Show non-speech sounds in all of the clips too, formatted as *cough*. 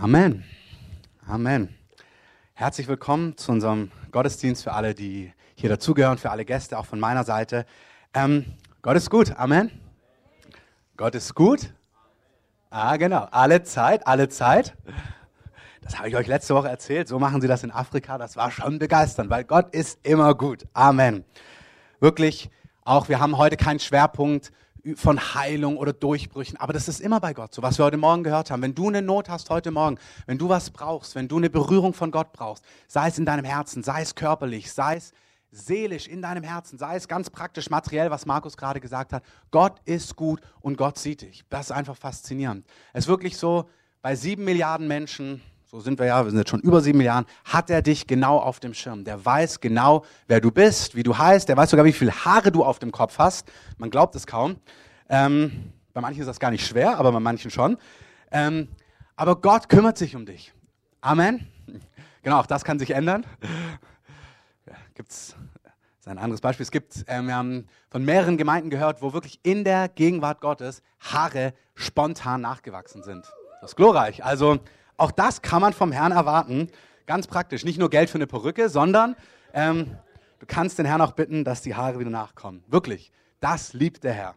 Amen. Amen. Herzlich willkommen zu unserem Gottesdienst für alle, die hier dazugehören, für alle Gäste, auch von meiner Seite. Ähm, Gott ist gut. Amen. Gott ist gut. Ah, genau. Alle Zeit, alle Zeit. Das habe ich euch letzte Woche erzählt. So machen sie das in Afrika. Das war schon begeisternd, weil Gott ist immer gut. Amen. Wirklich, auch wir haben heute keinen Schwerpunkt von Heilung oder Durchbrüchen. Aber das ist immer bei Gott so, was wir heute Morgen gehört haben. Wenn du eine Not hast heute Morgen, wenn du was brauchst, wenn du eine Berührung von Gott brauchst, sei es in deinem Herzen, sei es körperlich, sei es seelisch in deinem Herzen, sei es ganz praktisch materiell, was Markus gerade gesagt hat, Gott ist gut und Gott sieht dich. Das ist einfach faszinierend. Es ist wirklich so, bei sieben Milliarden Menschen, so sind wir ja, wir sind jetzt schon über sieben Milliarden, hat er dich genau auf dem Schirm. Der weiß genau, wer du bist, wie du heißt, der weiß sogar, wie viele Haare du auf dem Kopf hast. Man glaubt es kaum. Ähm, bei manchen ist das gar nicht schwer, aber bei manchen schon. Ähm, aber Gott kümmert sich um dich. Amen. Genau, auch das kann sich ändern. Gibt es ein anderes Beispiel? Es gibt, ähm, wir haben von mehreren Gemeinden gehört, wo wirklich in der Gegenwart Gottes Haare spontan nachgewachsen sind. Das ist glorreich. Also auch das kann man vom Herrn erwarten. Ganz praktisch. Nicht nur Geld für eine Perücke, sondern ähm, du kannst den Herrn auch bitten, dass die Haare wieder nachkommen. Wirklich. Das liebt der Herr.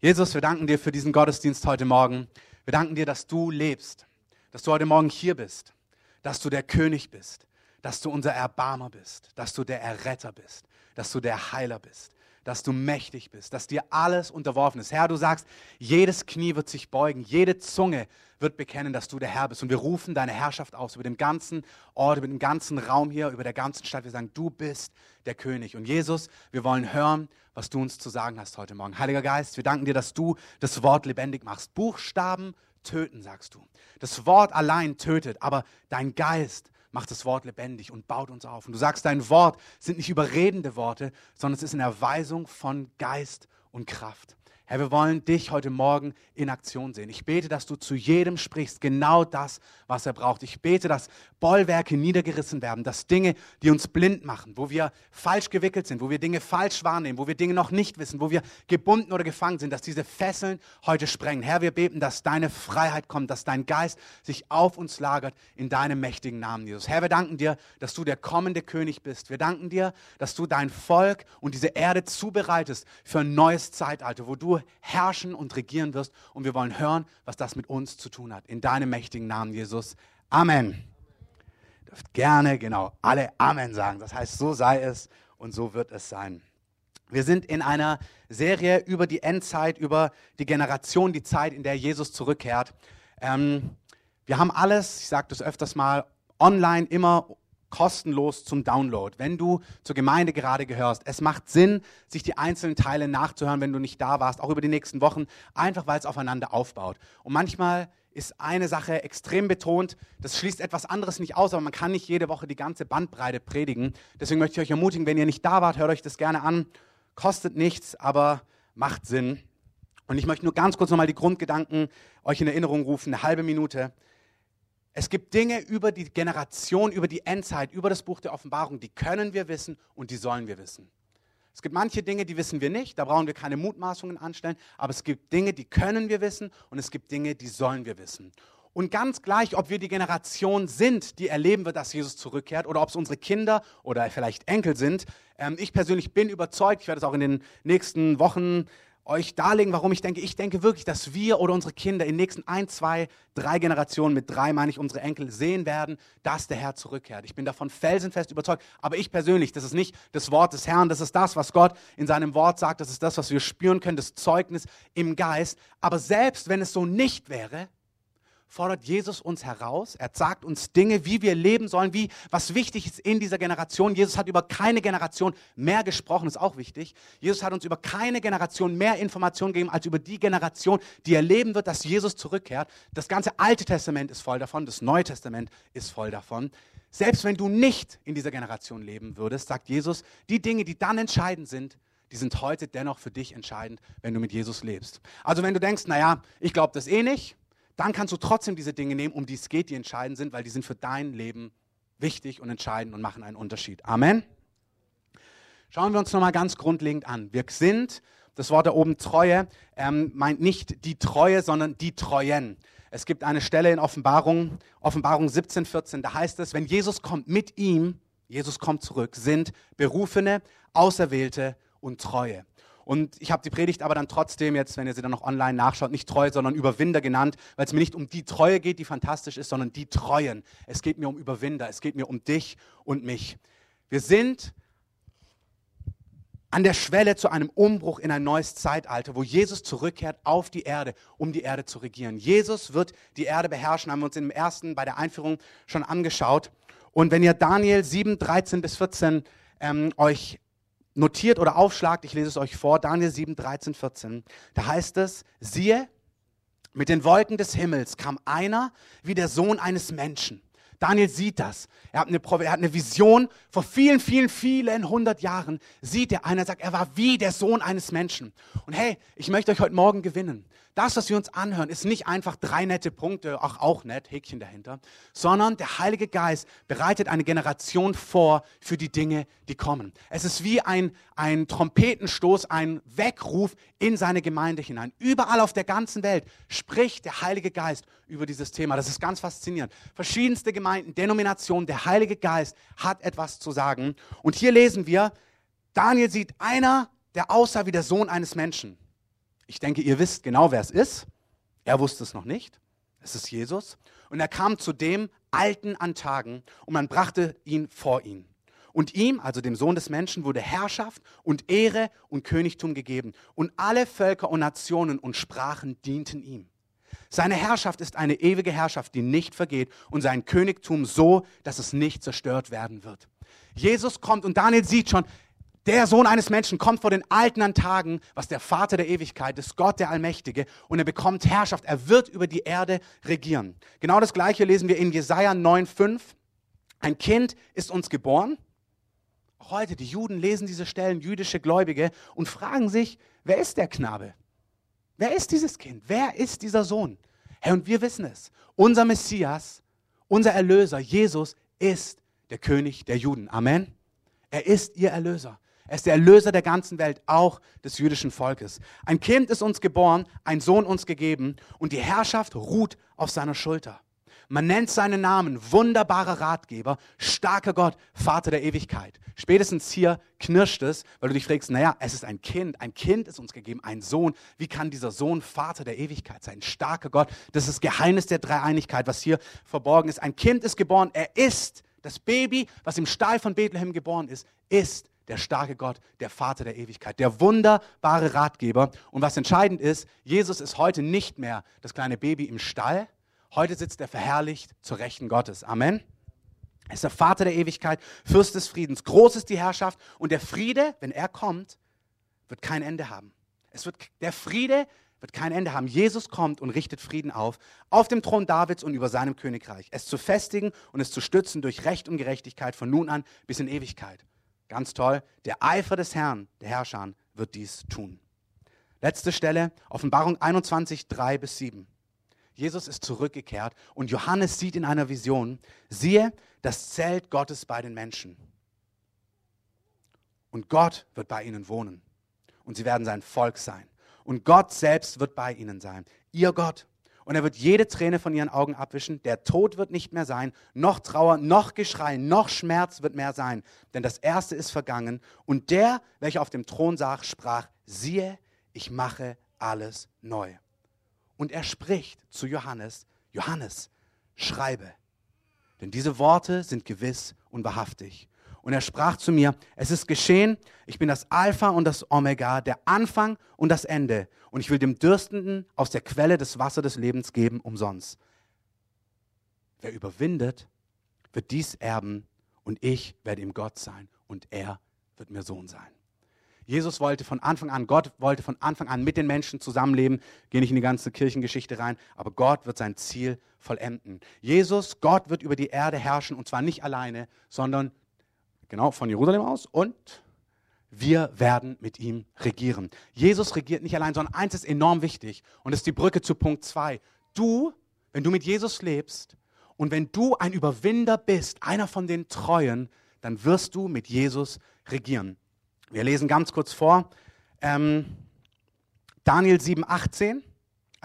Jesus, wir danken dir für diesen Gottesdienst heute Morgen. Wir danken dir, dass du lebst, dass du heute Morgen hier bist, dass du der König bist, dass du unser Erbarmer bist, dass du der Erretter bist, dass du der Heiler bist, dass du mächtig bist, dass dir alles unterworfen ist. Herr, du sagst, jedes Knie wird sich beugen, jede Zunge wird bekennen, dass du der Herr bist. Und wir rufen deine Herrschaft aus über den ganzen Ort, über den ganzen Raum hier, über der ganzen Stadt. Wir sagen, du bist der König. Und Jesus, wir wollen hören, was du uns zu sagen hast heute Morgen. Heiliger Geist, wir danken dir, dass du das Wort lebendig machst. Buchstaben töten, sagst du. Das Wort allein tötet, aber dein Geist macht das Wort lebendig und baut uns auf. Und du sagst, dein Wort sind nicht überredende Worte, sondern es ist eine Erweisung von Geist und Kraft. Herr, wir wollen dich heute Morgen in Aktion sehen. Ich bete, dass du zu jedem sprichst, genau das, was er braucht. Ich bete, dass Bollwerke niedergerissen werden, dass Dinge, die uns blind machen, wo wir falsch gewickelt sind, wo wir Dinge falsch wahrnehmen, wo wir Dinge noch nicht wissen, wo wir gebunden oder gefangen sind, dass diese Fesseln heute sprengen. Herr, wir beten, dass deine Freiheit kommt, dass dein Geist sich auf uns lagert in deinem mächtigen Namen, Jesus. Herr, wir danken dir, dass du der kommende König bist. Wir danken dir, dass du dein Volk und diese Erde zubereitest für ein neues Zeitalter, wo du herrschen und regieren wirst. Und wir wollen hören, was das mit uns zu tun hat. In deinem mächtigen Namen, Jesus. Amen. Ihr dürft gerne, genau, alle Amen sagen. Das heißt, so sei es und so wird es sein. Wir sind in einer Serie über die Endzeit, über die Generation, die Zeit, in der Jesus zurückkehrt. Ähm, wir haben alles, ich sage das öfters mal, online immer kostenlos zum Download, wenn du zur Gemeinde gerade gehörst. Es macht Sinn, sich die einzelnen Teile nachzuhören, wenn du nicht da warst, auch über die nächsten Wochen, einfach weil es aufeinander aufbaut. Und manchmal ist eine Sache extrem betont, das schließt etwas anderes nicht aus, aber man kann nicht jede Woche die ganze Bandbreite predigen. Deswegen möchte ich euch ermutigen, wenn ihr nicht da wart, hört euch das gerne an. Kostet nichts, aber macht Sinn. Und ich möchte nur ganz kurz nochmal die Grundgedanken euch in Erinnerung rufen, eine halbe Minute. Es gibt Dinge über die Generation, über die Endzeit, über das Buch der Offenbarung, die können wir wissen und die sollen wir wissen. Es gibt manche Dinge, die wissen wir nicht, da brauchen wir keine Mutmaßungen anstellen, aber es gibt Dinge, die können wir wissen und es gibt Dinge, die sollen wir wissen. Und ganz gleich, ob wir die Generation sind, die erleben wird, dass Jesus zurückkehrt, oder ob es unsere Kinder oder vielleicht Enkel sind. Ähm, ich persönlich bin überzeugt, ich werde es auch in den nächsten Wochen euch darlegen, warum ich denke, ich denke wirklich, dass wir oder unsere Kinder in den nächsten ein, zwei, drei Generationen, mit drei meine ich unsere Enkel, sehen werden, dass der Herr zurückkehrt. Ich bin davon felsenfest überzeugt. Aber ich persönlich, das ist nicht das Wort des Herrn, das ist das, was Gott in seinem Wort sagt, das ist das, was wir spüren können, das Zeugnis im Geist. Aber selbst wenn es so nicht wäre, fordert Jesus uns heraus. Er sagt uns Dinge, wie wir leben sollen, wie was wichtig ist in dieser Generation. Jesus hat über keine Generation mehr gesprochen, ist auch wichtig. Jesus hat uns über keine Generation mehr Informationen gegeben als über die Generation, die erleben wird, dass Jesus zurückkehrt. Das ganze Alte Testament ist voll davon, das Neue Testament ist voll davon. Selbst wenn du nicht in dieser Generation leben würdest, sagt Jesus, die Dinge, die dann entscheidend sind, die sind heute dennoch für dich entscheidend, wenn du mit Jesus lebst. Also wenn du denkst, naja, ich glaube das eh nicht, dann kannst du trotzdem diese Dinge nehmen, um die es geht, die entscheidend sind, weil die sind für dein Leben wichtig und entscheidend und machen einen Unterschied. Amen. Schauen wir uns nochmal ganz grundlegend an. Wir sind, das Wort da oben Treue, ähm, meint nicht die Treue, sondern die Treuen. Es gibt eine Stelle in Offenbarung, Offenbarung 17, 14, da heißt es, wenn Jesus kommt mit ihm, Jesus kommt zurück, sind Berufene, Auserwählte und Treue. Und ich habe die Predigt aber dann trotzdem jetzt, wenn ihr sie dann noch online nachschaut, nicht Treue, sondern Überwinder genannt, weil es mir nicht um die Treue geht, die fantastisch ist, sondern die Treuen. Es geht mir um Überwinder, es geht mir um dich und mich. Wir sind an der Schwelle zu einem Umbruch in ein neues Zeitalter, wo Jesus zurückkehrt auf die Erde, um die Erde zu regieren. Jesus wird die Erde beherrschen, haben wir uns im ersten bei der Einführung schon angeschaut. Und wenn ihr Daniel 7, 13 bis 14 ähm, euch notiert oder aufschlagt, ich lese es euch vor, Daniel 7, 13, 14, da heißt es, siehe, mit den Wolken des Himmels kam einer wie der Sohn eines Menschen. Daniel sieht das. Er hat, eine, er hat eine Vision. Vor vielen, vielen, vielen hundert Jahren sieht er einer, sagt, er war wie der Sohn eines Menschen. Und hey, ich möchte euch heute Morgen gewinnen das, was wir uns anhören, ist nicht einfach drei nette Punkte, ach auch nett, Häkchen dahinter, sondern der Heilige Geist bereitet eine Generation vor für die Dinge, die kommen. Es ist wie ein, ein Trompetenstoß, ein Weckruf in seine Gemeinde hinein. Überall auf der ganzen Welt spricht der Heilige Geist über dieses Thema. Das ist ganz faszinierend. Verschiedenste Gemeinden, Denominationen, der Heilige Geist hat etwas zu sagen. Und hier lesen wir, Daniel sieht einer, der aussah wie der Sohn eines Menschen. Ich denke, ihr wisst genau, wer es ist. Er wusste es noch nicht. Es ist Jesus. Und er kam zu dem Alten an Tagen und man brachte ihn vor ihn. Und ihm, also dem Sohn des Menschen, wurde Herrschaft und Ehre und Königtum gegeben. Und alle Völker und Nationen und Sprachen dienten ihm. Seine Herrschaft ist eine ewige Herrschaft, die nicht vergeht und sein Königtum so, dass es nicht zerstört werden wird. Jesus kommt und Daniel sieht schon, der Sohn eines Menschen kommt vor den Alten an Tagen, was der Vater der Ewigkeit ist, Gott der Allmächtige, und er bekommt Herrschaft. Er wird über die Erde regieren. Genau das Gleiche lesen wir in Jesaja 9,5. Ein Kind ist uns geboren. Auch heute, die Juden lesen diese Stellen, jüdische Gläubige, und fragen sich, wer ist der Knabe? Wer ist dieses Kind? Wer ist dieser Sohn? Herr, und wir wissen es. Unser Messias, unser Erlöser, Jesus, ist der König der Juden. Amen. Er ist ihr Erlöser. Er ist der Erlöser der ganzen Welt, auch des jüdischen Volkes. Ein Kind ist uns geboren, ein Sohn uns gegeben und die Herrschaft ruht auf seiner Schulter. Man nennt seinen Namen wunderbarer Ratgeber, starker Gott, Vater der Ewigkeit. Spätestens hier knirscht es, weil du dich fragst, naja, es ist ein Kind, ein Kind ist uns gegeben, ein Sohn. Wie kann dieser Sohn Vater der Ewigkeit sein? Starker Gott, das ist das Geheimnis der Dreieinigkeit, was hier verborgen ist. Ein Kind ist geboren, er ist das Baby, was im Stall von Bethlehem geboren ist, ist der starke Gott, der Vater der Ewigkeit, der wunderbare Ratgeber. Und was entscheidend ist, Jesus ist heute nicht mehr das kleine Baby im Stall. Heute sitzt er verherrlicht zur Rechten Gottes. Amen. Er ist der Vater der Ewigkeit, Fürst des Friedens. Groß ist die Herrschaft und der Friede, wenn er kommt, wird kein Ende haben. Es wird, der Friede wird kein Ende haben. Jesus kommt und richtet Frieden auf, auf dem Thron Davids und über seinem Königreich. Es zu festigen und es zu stützen durch Recht und Gerechtigkeit von nun an bis in Ewigkeit. Ganz toll. Der Eifer des Herrn, der Herrscher, wird dies tun. Letzte Stelle, Offenbarung 21, 3 bis 7. Jesus ist zurückgekehrt und Johannes sieht in einer Vision, siehe, das Zelt Gottes bei den Menschen. Und Gott wird bei ihnen wohnen. Und sie werden sein Volk sein. Und Gott selbst wird bei ihnen sein. Ihr Gott und er wird jede Träne von ihren Augen abwischen. Der Tod wird nicht mehr sein, noch Trauer, noch Geschrei, noch Schmerz wird mehr sein, denn das Erste ist vergangen. Und der, welcher auf dem Thron saß, sprach, siehe, ich mache alles neu. Und er spricht zu Johannes, Johannes, schreibe, denn diese Worte sind gewiss und wahrhaftig. Und er sprach zu mir, es ist geschehen, ich bin das Alpha und das Omega, der Anfang und das Ende. Und ich will dem Dürstenden aus der Quelle des Wassers des Lebens geben, umsonst. Wer überwindet, wird dies erben und ich werde ihm Gott sein und er wird mir Sohn sein. Jesus wollte von Anfang an, Gott wollte von Anfang an mit den Menschen zusammenleben. Gehe nicht in die ganze Kirchengeschichte rein, aber Gott wird sein Ziel vollenden. Jesus, Gott wird über die Erde herrschen und zwar nicht alleine, sondern Genau, von Jerusalem aus. Und wir werden mit ihm regieren. Jesus regiert nicht allein, sondern eins ist enorm wichtig. Und das ist die Brücke zu Punkt 2. Du, wenn du mit Jesus lebst und wenn du ein Überwinder bist, einer von den Treuen, dann wirst du mit Jesus regieren. Wir lesen ganz kurz vor. Ähm, Daniel 7, 18.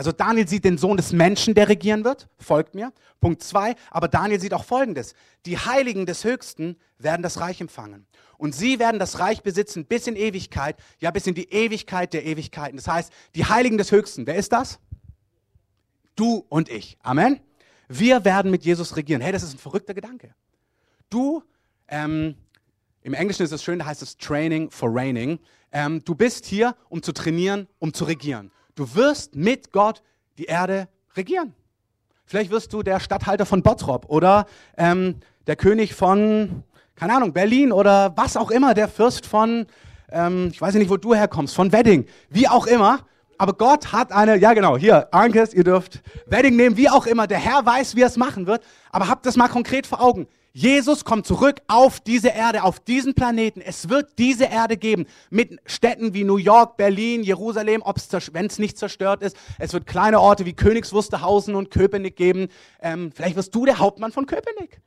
Also Daniel sieht den Sohn des Menschen, der regieren wird, folgt mir. Punkt zwei, aber Daniel sieht auch Folgendes. Die Heiligen des Höchsten werden das Reich empfangen. Und sie werden das Reich besitzen bis in Ewigkeit, ja bis in die Ewigkeit der Ewigkeiten. Das heißt, die Heiligen des Höchsten, wer ist das? Du und ich. Amen. Wir werden mit Jesus regieren. Hey, das ist ein verrückter Gedanke. Du, ähm, im Englischen ist es schön, da heißt es Training for Reigning. Ähm, du bist hier, um zu trainieren, um zu regieren. Du wirst mit Gott die Erde regieren. Vielleicht wirst du der Statthalter von Bottrop oder ähm, der König von, keine Ahnung, Berlin oder was auch immer, der Fürst von, ähm, ich weiß nicht, wo du herkommst, von Wedding, wie auch immer. Aber Gott hat eine, ja genau, hier, Ankes, ihr dürft Wedding nehmen, wie auch immer. Der Herr weiß, wie er es machen wird. Aber habt das mal konkret vor Augen. Jesus kommt zurück auf diese Erde, auf diesen Planeten. Es wird diese Erde geben mit Städten wie New York, Berlin, Jerusalem, wenn es nicht zerstört ist. Es wird kleine Orte wie Königs Wusterhausen und Köpenick geben. Ähm, vielleicht wirst du der Hauptmann von Köpenick.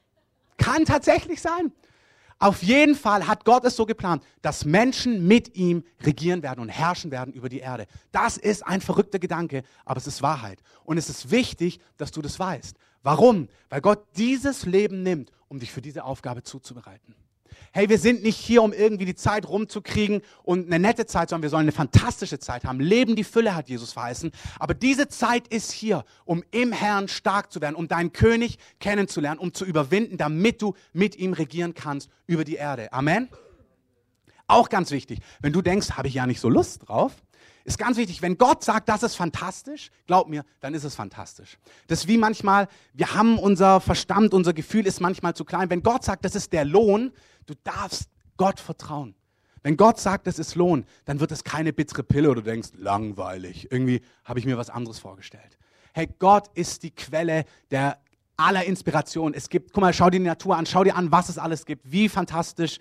Kann tatsächlich sein. Auf jeden Fall hat Gott es so geplant, dass Menschen mit ihm regieren werden und herrschen werden über die Erde. Das ist ein verrückter Gedanke, aber es ist Wahrheit. Und es ist wichtig, dass du das weißt. Warum? Weil Gott dieses Leben nimmt, um dich für diese Aufgabe zuzubereiten. Hey, wir sind nicht hier, um irgendwie die Zeit rumzukriegen und eine nette Zeit, sondern wir sollen eine fantastische Zeit haben. Leben die Fülle hat Jesus verheißen. Aber diese Zeit ist hier, um im Herrn stark zu werden, um deinen König kennenzulernen, um zu überwinden, damit du mit ihm regieren kannst über die Erde. Amen. Auch ganz wichtig, wenn du denkst, habe ich ja nicht so Lust drauf, ist ganz wichtig, wenn Gott sagt, das ist fantastisch, glaub mir, dann ist es fantastisch. Das ist wie manchmal, wir haben unser Verstand, unser Gefühl ist manchmal zu klein. Wenn Gott sagt, das ist der Lohn, du darfst Gott vertrauen. Wenn Gott sagt, das ist Lohn, dann wird es keine bittere Pille oder du denkst, langweilig. Irgendwie habe ich mir was anderes vorgestellt. Hey, Gott ist die Quelle der aller Inspiration. Es gibt, guck mal, schau dir die Natur an, schau dir an, was es alles gibt, wie fantastisch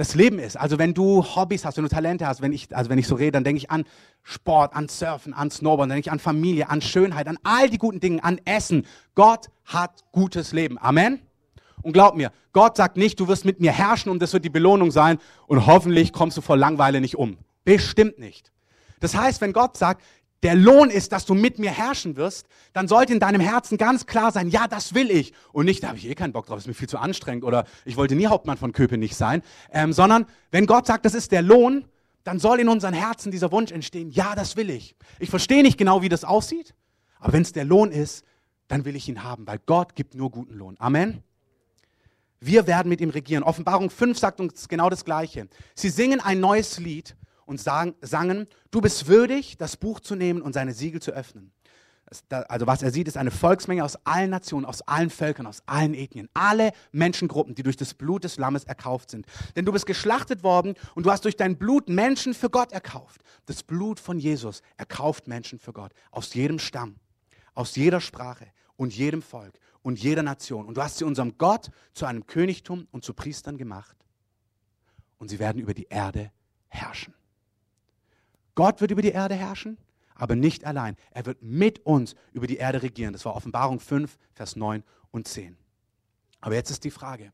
das Leben ist. Also wenn du Hobbys hast, wenn du Talente hast, wenn ich, also wenn ich so rede, dann denke ich an Sport, an Surfen, an Snowboarden, dann denke ich an Familie, an Schönheit, an all die guten Dinge, an Essen. Gott hat gutes Leben. Amen. Und glaub mir, Gott sagt nicht, du wirst mit mir herrschen und das wird die Belohnung sein und hoffentlich kommst du vor Langweile nicht um. Bestimmt nicht. Das heißt, wenn Gott sagt, der Lohn ist, dass du mit mir herrschen wirst, dann sollte in deinem Herzen ganz klar sein, ja, das will ich. Und nicht, da habe ich eh keinen Bock drauf, ist mir viel zu anstrengend oder ich wollte nie Hauptmann von Köpenick sein. Ähm, sondern wenn Gott sagt, das ist der Lohn, dann soll in unseren Herzen dieser Wunsch entstehen, ja, das will ich. Ich verstehe nicht genau, wie das aussieht, aber wenn es der Lohn ist, dann will ich ihn haben, weil Gott gibt nur guten Lohn. Amen. Wir werden mit ihm regieren. Offenbarung 5 sagt uns genau das Gleiche. Sie singen ein neues Lied und sagen, sangen, du bist würdig, das Buch zu nehmen und seine Siegel zu öffnen. Also was er sieht, ist eine Volksmenge aus allen Nationen, aus allen Völkern, aus allen Ethnien, alle Menschengruppen, die durch das Blut des Lammes erkauft sind. Denn du bist geschlachtet worden und du hast durch dein Blut Menschen für Gott erkauft. Das Blut von Jesus erkauft Menschen für Gott, aus jedem Stamm, aus jeder Sprache und jedem Volk und jeder Nation. Und du hast sie unserem Gott zu einem Königtum und zu Priestern gemacht. Und sie werden über die Erde herrschen. Gott wird über die Erde herrschen, aber nicht allein. Er wird mit uns über die Erde regieren. Das war Offenbarung 5, Vers 9 und 10. Aber jetzt ist die Frage.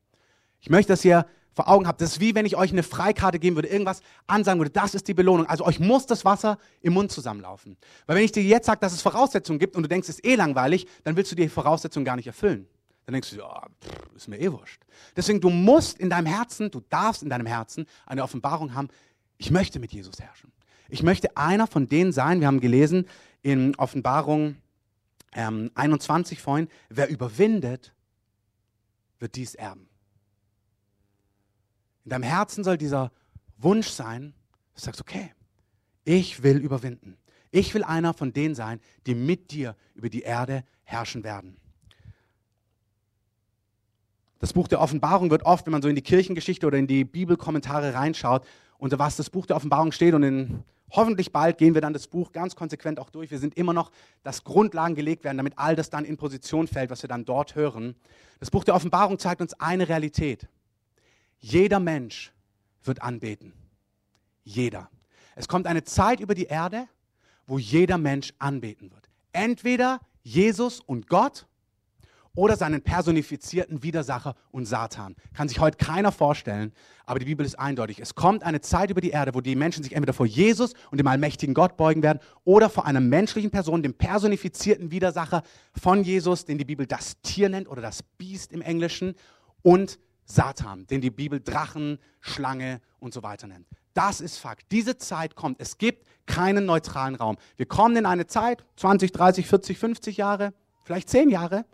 Ich möchte, dass ihr vor Augen habt, das ist wie wenn ich euch eine Freikarte geben würde, irgendwas ansagen würde, das ist die Belohnung. Also euch muss das Wasser im Mund zusammenlaufen. Weil wenn ich dir jetzt sage, dass es Voraussetzungen gibt und du denkst, es ist eh langweilig, dann willst du die Voraussetzungen gar nicht erfüllen. Dann denkst du, ja, pff, ist mir eh wurscht. Deswegen, du musst in deinem Herzen, du darfst in deinem Herzen eine Offenbarung haben, ich möchte mit Jesus herrschen. Ich möchte einer von denen sein, wir haben gelesen in Offenbarung ähm, 21 vorhin, wer überwindet, wird dies erben. In deinem Herzen soll dieser Wunsch sein, du sagst, okay, ich will überwinden. Ich will einer von denen sein, die mit dir über die Erde herrschen werden. Das Buch der Offenbarung wird oft, wenn man so in die Kirchengeschichte oder in die Bibelkommentare reinschaut, unter was das Buch der Offenbarung steht und in Hoffentlich bald gehen wir dann das Buch ganz konsequent auch durch. Wir sind immer noch, dass Grundlagen gelegt werden, damit all das dann in Position fällt, was wir dann dort hören. Das Buch der Offenbarung zeigt uns eine Realität. Jeder Mensch wird anbeten. Jeder. Es kommt eine Zeit über die Erde, wo jeder Mensch anbeten wird. Entweder Jesus und Gott oder seinen personifizierten Widersacher und Satan. Kann sich heute keiner vorstellen, aber die Bibel ist eindeutig. Es kommt eine Zeit über die Erde, wo die Menschen sich entweder vor Jesus und dem allmächtigen Gott beugen werden oder vor einer menschlichen Person, dem personifizierten Widersacher von Jesus, den die Bibel das Tier nennt oder das Biest im Englischen und Satan, den die Bibel Drachen, Schlange und so weiter nennt. Das ist Fakt. Diese Zeit kommt. Es gibt keinen neutralen Raum. Wir kommen in eine Zeit, 20, 30, 40, 50 Jahre, vielleicht 10 Jahre,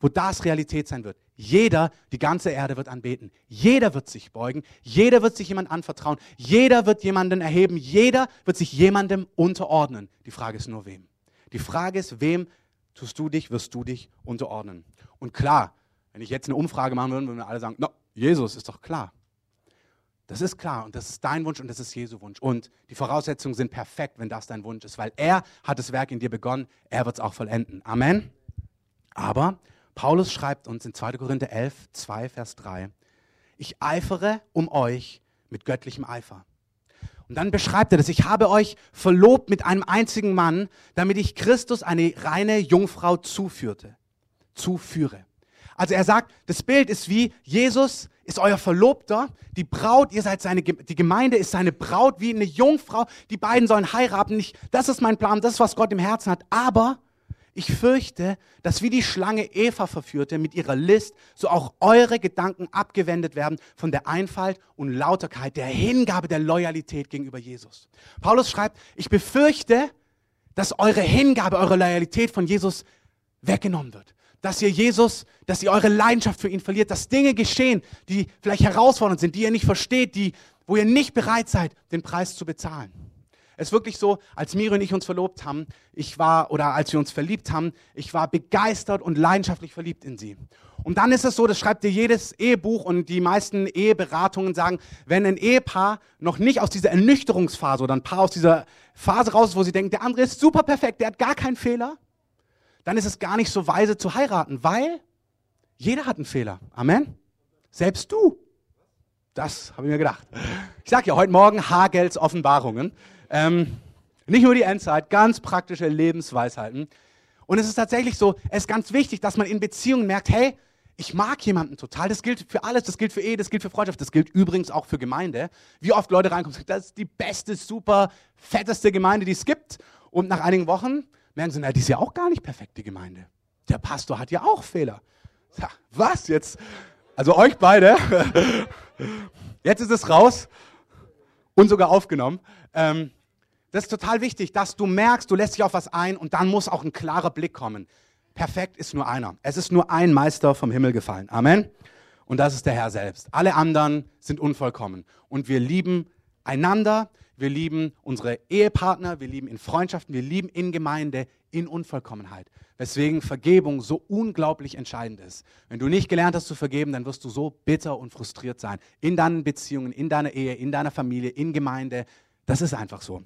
wo das Realität sein wird. Jeder, die ganze Erde wird anbeten. Jeder wird sich beugen. Jeder wird sich jemand anvertrauen. Jeder wird jemanden erheben. Jeder wird sich jemandem unterordnen. Die Frage ist nur wem. Die Frage ist, wem tust du dich, wirst du dich unterordnen. Und klar, wenn ich jetzt eine Umfrage machen würde, würden wir alle sagen, no, Jesus ist doch klar. Das ist klar und das ist dein Wunsch und das ist Jesu Wunsch. Und die Voraussetzungen sind perfekt, wenn das dein Wunsch ist, weil er hat das Werk in dir begonnen, er wird es auch vollenden. Amen. Aber Paulus schreibt uns in 2. Korinther 11, 2, Vers 3, ich eifere um euch mit göttlichem Eifer. Und dann beschreibt er das, ich habe euch verlobt mit einem einzigen Mann, damit ich Christus eine reine Jungfrau zuführte, zuführe. Also er sagt, das Bild ist wie Jesus ist euer Verlobter, die Braut, ihr seid seine, die Gemeinde ist seine Braut wie eine Jungfrau, die beiden sollen heiraten. Nicht, das ist mein Plan, das ist, was Gott im Herzen hat. Aber ich fürchte, dass wie die Schlange Eva verführte mit ihrer List, so auch eure Gedanken abgewendet werden von der Einfalt und Lauterkeit, der Hingabe, der Loyalität gegenüber Jesus. Paulus schreibt, ich befürchte, dass eure Hingabe, eure Loyalität von Jesus weggenommen wird dass ihr Jesus, dass ihr eure Leidenschaft für ihn verliert, dass Dinge geschehen, die vielleicht herausfordernd sind, die ihr nicht versteht, die, wo ihr nicht bereit seid, den Preis zu bezahlen. Es ist wirklich so, als Miri und ich uns verlobt haben, ich war, oder als wir uns verliebt haben, ich war begeistert und leidenschaftlich verliebt in sie. Und dann ist es so, das schreibt dir jedes Ehebuch und die meisten Eheberatungen sagen, wenn ein Ehepaar noch nicht aus dieser Ernüchterungsphase oder ein Paar aus dieser Phase raus ist, wo sie denken, der andere ist super perfekt, der hat gar keinen Fehler, dann ist es gar nicht so weise zu heiraten, weil jeder hat einen Fehler. Amen. Selbst du. Das habe ich mir gedacht. Ich sage ja heute Morgen Hagels Offenbarungen. Ähm, nicht nur die Endzeit, ganz praktische Lebensweisheiten. Und es ist tatsächlich so, es ist ganz wichtig, dass man in Beziehungen merkt, hey, ich mag jemanden total. Das gilt für alles, das gilt für Ehe, das gilt für Freundschaft, das gilt übrigens auch für Gemeinde. Wie oft Leute reinkommen und sagen, das ist die beste, super, fetteste Gemeinde, die es gibt. Und nach einigen Wochen merken sie, na, die ist ja auch gar nicht perfekt, die Gemeinde. Der Pastor hat ja auch Fehler. Ja, was jetzt? Also euch beide. *laughs* Jetzt ist es raus und sogar aufgenommen. Ähm, das ist total wichtig, dass du merkst, du lässt dich auf was ein und dann muss auch ein klarer Blick kommen. Perfekt ist nur einer. Es ist nur ein Meister vom Himmel gefallen. Amen. Und das ist der Herr selbst. Alle anderen sind unvollkommen. Und wir lieben einander, wir lieben unsere Ehepartner, wir lieben in Freundschaften, wir lieben in Gemeinde, in Unvollkommenheit. Weswegen Vergebung so unglaublich entscheidend ist. Wenn du nicht gelernt hast zu vergeben, dann wirst du so bitter und frustriert sein. In deinen Beziehungen, in deiner Ehe, in deiner Familie, in Gemeinde. Das ist einfach so.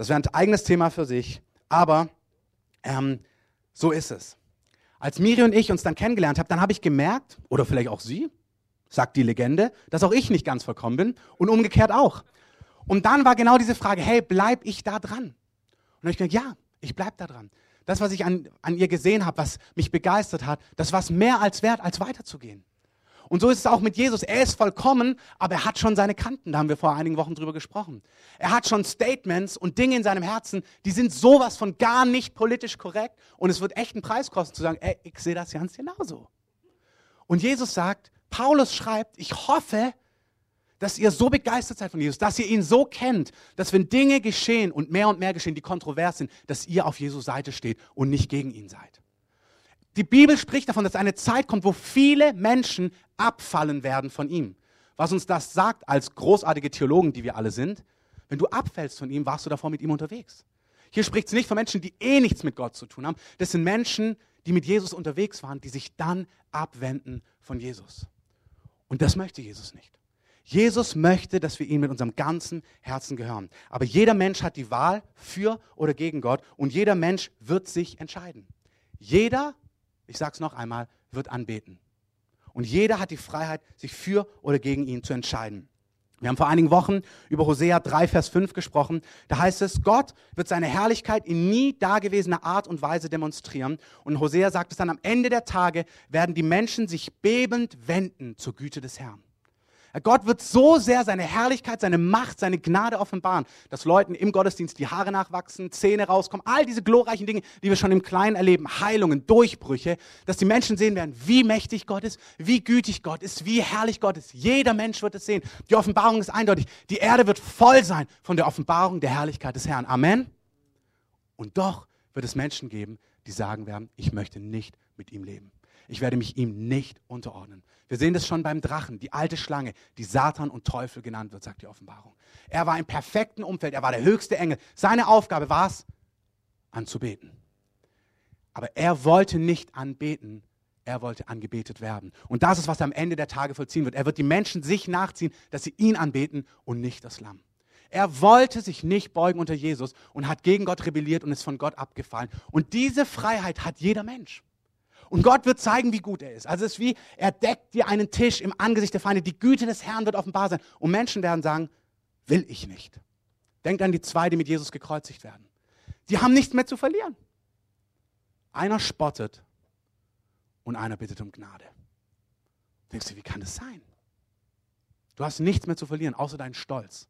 Das wäre ein eigenes Thema für sich. Aber ähm, so ist es. Als Miri und ich uns dann kennengelernt haben, dann habe ich gemerkt, oder vielleicht auch sie, sagt die Legende, dass auch ich nicht ganz vollkommen bin und umgekehrt auch. Und dann war genau diese Frage, hey, bleib ich da dran? Und dann habe ich gedacht, ja, ich bleib da dran. Das, was ich an, an ihr gesehen habe, was mich begeistert hat, das war es mehr als wert, als weiterzugehen. Und so ist es auch mit Jesus. Er ist vollkommen, aber er hat schon seine Kanten. Da haben wir vor einigen Wochen drüber gesprochen. Er hat schon Statements und Dinge in seinem Herzen, die sind sowas von gar nicht politisch korrekt. Und es wird echt einen Preis kosten zu sagen, ey, ich sehe das ganz genauso. Und Jesus sagt, Paulus schreibt, ich hoffe, dass ihr so begeistert seid von Jesus, dass ihr ihn so kennt, dass wenn Dinge geschehen und mehr und mehr geschehen, die kontrovers sind, dass ihr auf Jesus Seite steht und nicht gegen ihn seid. Die Bibel spricht davon, dass eine Zeit kommt, wo viele Menschen abfallen werden von ihm. Was uns das sagt als großartige Theologen, die wir alle sind, wenn du abfällst von ihm, warst du davor mit ihm unterwegs. Hier spricht es nicht von Menschen, die eh nichts mit Gott zu tun haben. Das sind Menschen, die mit Jesus unterwegs waren, die sich dann abwenden von Jesus. Und das möchte Jesus nicht. Jesus möchte, dass wir ihm mit unserem ganzen Herzen gehören. Aber jeder Mensch hat die Wahl für oder gegen Gott und jeder Mensch wird sich entscheiden. Jeder, ich sage es noch einmal, wird anbeten. Und jeder hat die Freiheit, sich für oder gegen ihn zu entscheiden. Wir haben vor einigen Wochen über Hosea 3, Vers 5 gesprochen. Da heißt es, Gott wird seine Herrlichkeit in nie dagewesener Art und Weise demonstrieren. Und Hosea sagt es dann, am Ende der Tage werden die Menschen sich bebend wenden zur Güte des Herrn. Gott wird so sehr seine Herrlichkeit, seine Macht, seine Gnade offenbaren, dass Leuten im Gottesdienst die Haare nachwachsen, Zähne rauskommen, all diese glorreichen Dinge, die wir schon im Kleinen erleben, Heilungen, Durchbrüche, dass die Menschen sehen werden, wie mächtig Gott ist, wie gütig Gott ist, wie herrlich Gott ist. Jeder Mensch wird es sehen. Die Offenbarung ist eindeutig. Die Erde wird voll sein von der Offenbarung der Herrlichkeit des Herrn. Amen. Und doch wird es Menschen geben, die sagen werden, ich möchte nicht mit ihm leben. Ich werde mich ihm nicht unterordnen. Wir sehen das schon beim Drachen, die alte Schlange, die Satan und Teufel genannt wird, sagt die Offenbarung. Er war im perfekten Umfeld, er war der höchste Engel. Seine Aufgabe war es, anzubeten. Aber er wollte nicht anbeten, er wollte angebetet werden. Und das ist, was er am Ende der Tage vollziehen wird. Er wird die Menschen sich nachziehen, dass sie ihn anbeten und nicht das Lamm. Er wollte sich nicht beugen unter Jesus und hat gegen Gott rebelliert und ist von Gott abgefallen. Und diese Freiheit hat jeder Mensch. Und Gott wird zeigen, wie gut er ist. Also es ist wie, er deckt dir einen Tisch im Angesicht der Feinde. Die Güte des Herrn wird offenbar sein. Und Menschen werden sagen, will ich nicht. Denkt an die zwei, die mit Jesus gekreuzigt werden. Die haben nichts mehr zu verlieren. Einer spottet und einer bittet um Gnade. Denkst du, wie kann das sein? Du hast nichts mehr zu verlieren, außer deinen Stolz.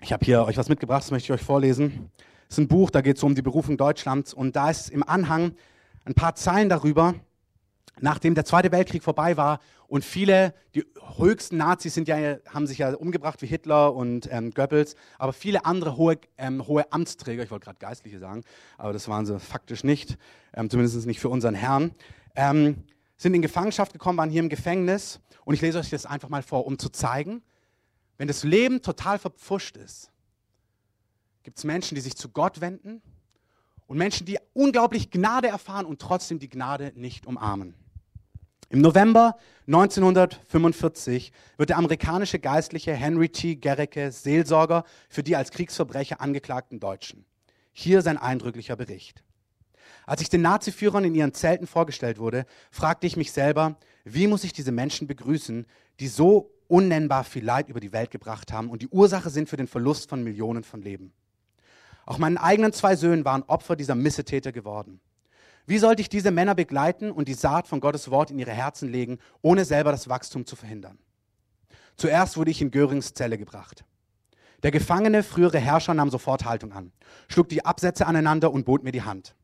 Ich habe hier euch was mitgebracht, das möchte ich euch vorlesen. Ist ein Buch, da geht es um die Berufung Deutschlands. Und da ist im Anhang ein paar Zeilen darüber, nachdem der Zweite Weltkrieg vorbei war. Und viele, die höchsten Nazis sind ja, haben sich ja umgebracht wie Hitler und ähm, Goebbels, aber viele andere hohe, ähm, hohe Amtsträger, ich wollte gerade Geistliche sagen, aber das waren sie faktisch nicht, ähm, zumindest nicht für unseren Herrn, ähm, sind in Gefangenschaft gekommen, waren hier im Gefängnis. Und ich lese euch das einfach mal vor, um zu zeigen, wenn das Leben total verpfuscht ist, gibt es Menschen, die sich zu Gott wenden und Menschen, die unglaublich Gnade erfahren und trotzdem die Gnade nicht umarmen. Im November 1945 wird der amerikanische Geistliche Henry T. Gericke Seelsorger für die als Kriegsverbrecher angeklagten Deutschen. Hier sein eindrücklicher Bericht. Als ich den Naziführern in ihren Zelten vorgestellt wurde, fragte ich mich selber, wie muss ich diese Menschen begrüßen, die so unnennbar viel Leid über die Welt gebracht haben und die Ursache sind für den Verlust von Millionen von Leben. Auch meinen eigenen zwei Söhnen waren Opfer dieser Missetäter geworden. Wie sollte ich diese Männer begleiten und die Saat von Gottes Wort in ihre Herzen legen, ohne selber das Wachstum zu verhindern? Zuerst wurde ich in Görings Zelle gebracht. Der gefangene frühere Herrscher nahm sofort Haltung an, schlug die Absätze aneinander und bot mir die Hand.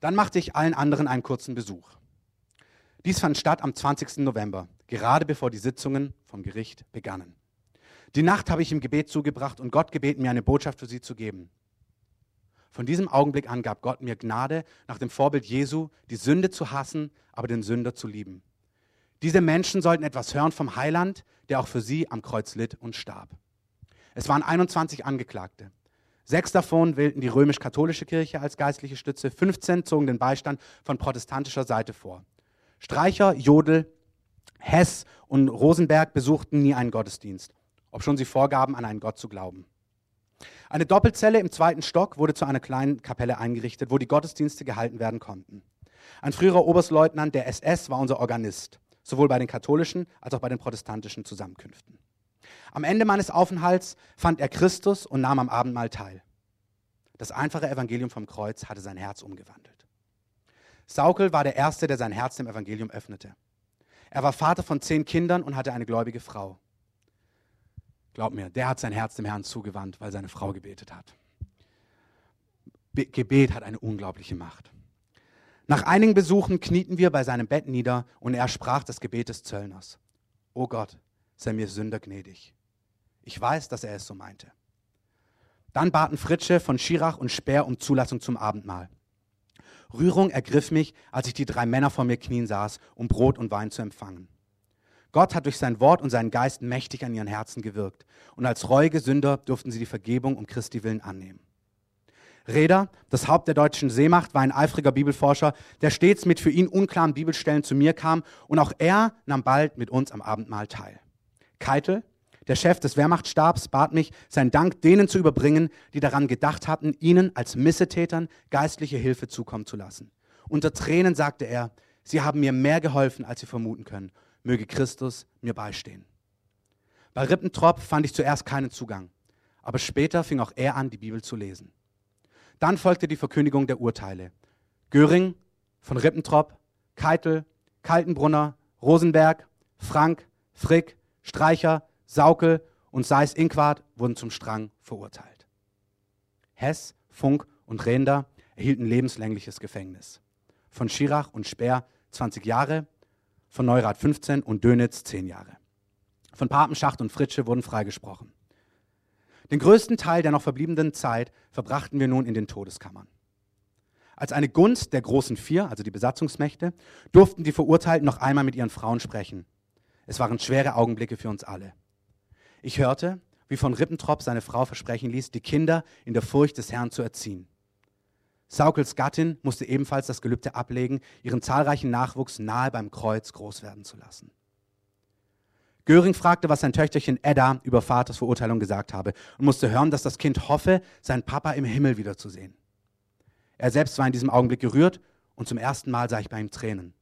Dann machte ich allen anderen einen kurzen Besuch. Dies fand statt am 20. November, gerade bevor die Sitzungen vom Gericht begannen. Die Nacht habe ich im Gebet zugebracht und Gott gebeten, mir eine Botschaft für sie zu geben. Von diesem Augenblick an gab Gott mir Gnade, nach dem Vorbild Jesu, die Sünde zu hassen, aber den Sünder zu lieben. Diese Menschen sollten etwas hören vom Heiland, der auch für sie am Kreuz litt und starb. Es waren 21 Angeklagte. Sechs davon wählten die römisch-katholische Kirche als geistliche Stütze, 15 zogen den Beistand von protestantischer Seite vor. Streicher, Jodl, Hess und Rosenberg besuchten nie einen Gottesdienst, obschon sie vorgaben, an einen Gott zu glauben. Eine Doppelzelle im zweiten Stock wurde zu einer kleinen Kapelle eingerichtet, wo die Gottesdienste gehalten werden konnten. Ein früherer Oberstleutnant der SS war unser Organist, sowohl bei den katholischen als auch bei den protestantischen Zusammenkünften. Am Ende meines Aufenthalts fand er Christus und nahm am Abendmahl teil. Das einfache Evangelium vom Kreuz hatte sein Herz umgewandelt. Saukel war der Erste, der sein Herz dem Evangelium öffnete. Er war Vater von zehn Kindern und hatte eine gläubige Frau. Glaub mir, der hat sein Herz dem Herrn zugewandt, weil seine Frau gebetet hat. Be Gebet hat eine unglaubliche Macht. Nach einigen Besuchen knieten wir bei seinem Bett nieder und er sprach das Gebet des Zöllners. O Gott, sei mir Sünder gnädig. Ich weiß, dass er es so meinte. Dann baten Fritsche von Schirach und Speer um Zulassung zum Abendmahl. Rührung ergriff mich, als ich die drei Männer vor mir knien saß, um Brot und Wein zu empfangen. Gott hat durch sein Wort und seinen Geist mächtig an ihren Herzen gewirkt. Und als reuige Sünder durften sie die Vergebung um Christi willen annehmen. Reda, das Haupt der deutschen Seemacht, war ein eifriger Bibelforscher, der stets mit für ihn unklaren Bibelstellen zu mir kam und auch er nahm bald mit uns am Abendmahl teil. Keitel, der Chef des Wehrmachtstabs, bat mich, seinen Dank denen zu überbringen, die daran gedacht hatten, ihnen als Missetätern geistliche Hilfe zukommen zu lassen. Unter Tränen sagte er, sie haben mir mehr geholfen, als sie vermuten können möge Christus mir beistehen. Bei Rippentrop fand ich zuerst keinen Zugang, aber später fing auch er an, die Bibel zu lesen. Dann folgte die Verkündigung der Urteile. Göring, von Rippentrop, Keitel, Kaltenbrunner, Rosenberg, Frank, Frick, Streicher, Saukel und Seis-Inquart wurden zum Strang verurteilt. Hess, Funk und Rehnder erhielten lebenslängliches Gefängnis. Von Schirach und Speer 20 Jahre, von Neurath 15 und Dönitz 10 Jahre. Von Papenschacht und Fritsche wurden freigesprochen. Den größten Teil der noch verbliebenen Zeit verbrachten wir nun in den Todeskammern. Als eine Gunst der großen Vier, also die Besatzungsmächte, durften die Verurteilten noch einmal mit ihren Frauen sprechen. Es waren schwere Augenblicke für uns alle. Ich hörte, wie von Rippentrop seine Frau versprechen ließ, die Kinder in der Furcht des Herrn zu erziehen. Saukels Gattin musste ebenfalls das Gelübde ablegen, ihren zahlreichen Nachwuchs nahe beim Kreuz groß werden zu lassen. Göring fragte, was sein Töchterchen Edda über Vaters Verurteilung gesagt habe und musste hören, dass das Kind hoffe, seinen Papa im Himmel wiederzusehen. Er selbst war in diesem Augenblick gerührt und zum ersten Mal sah ich bei ihm Tränen.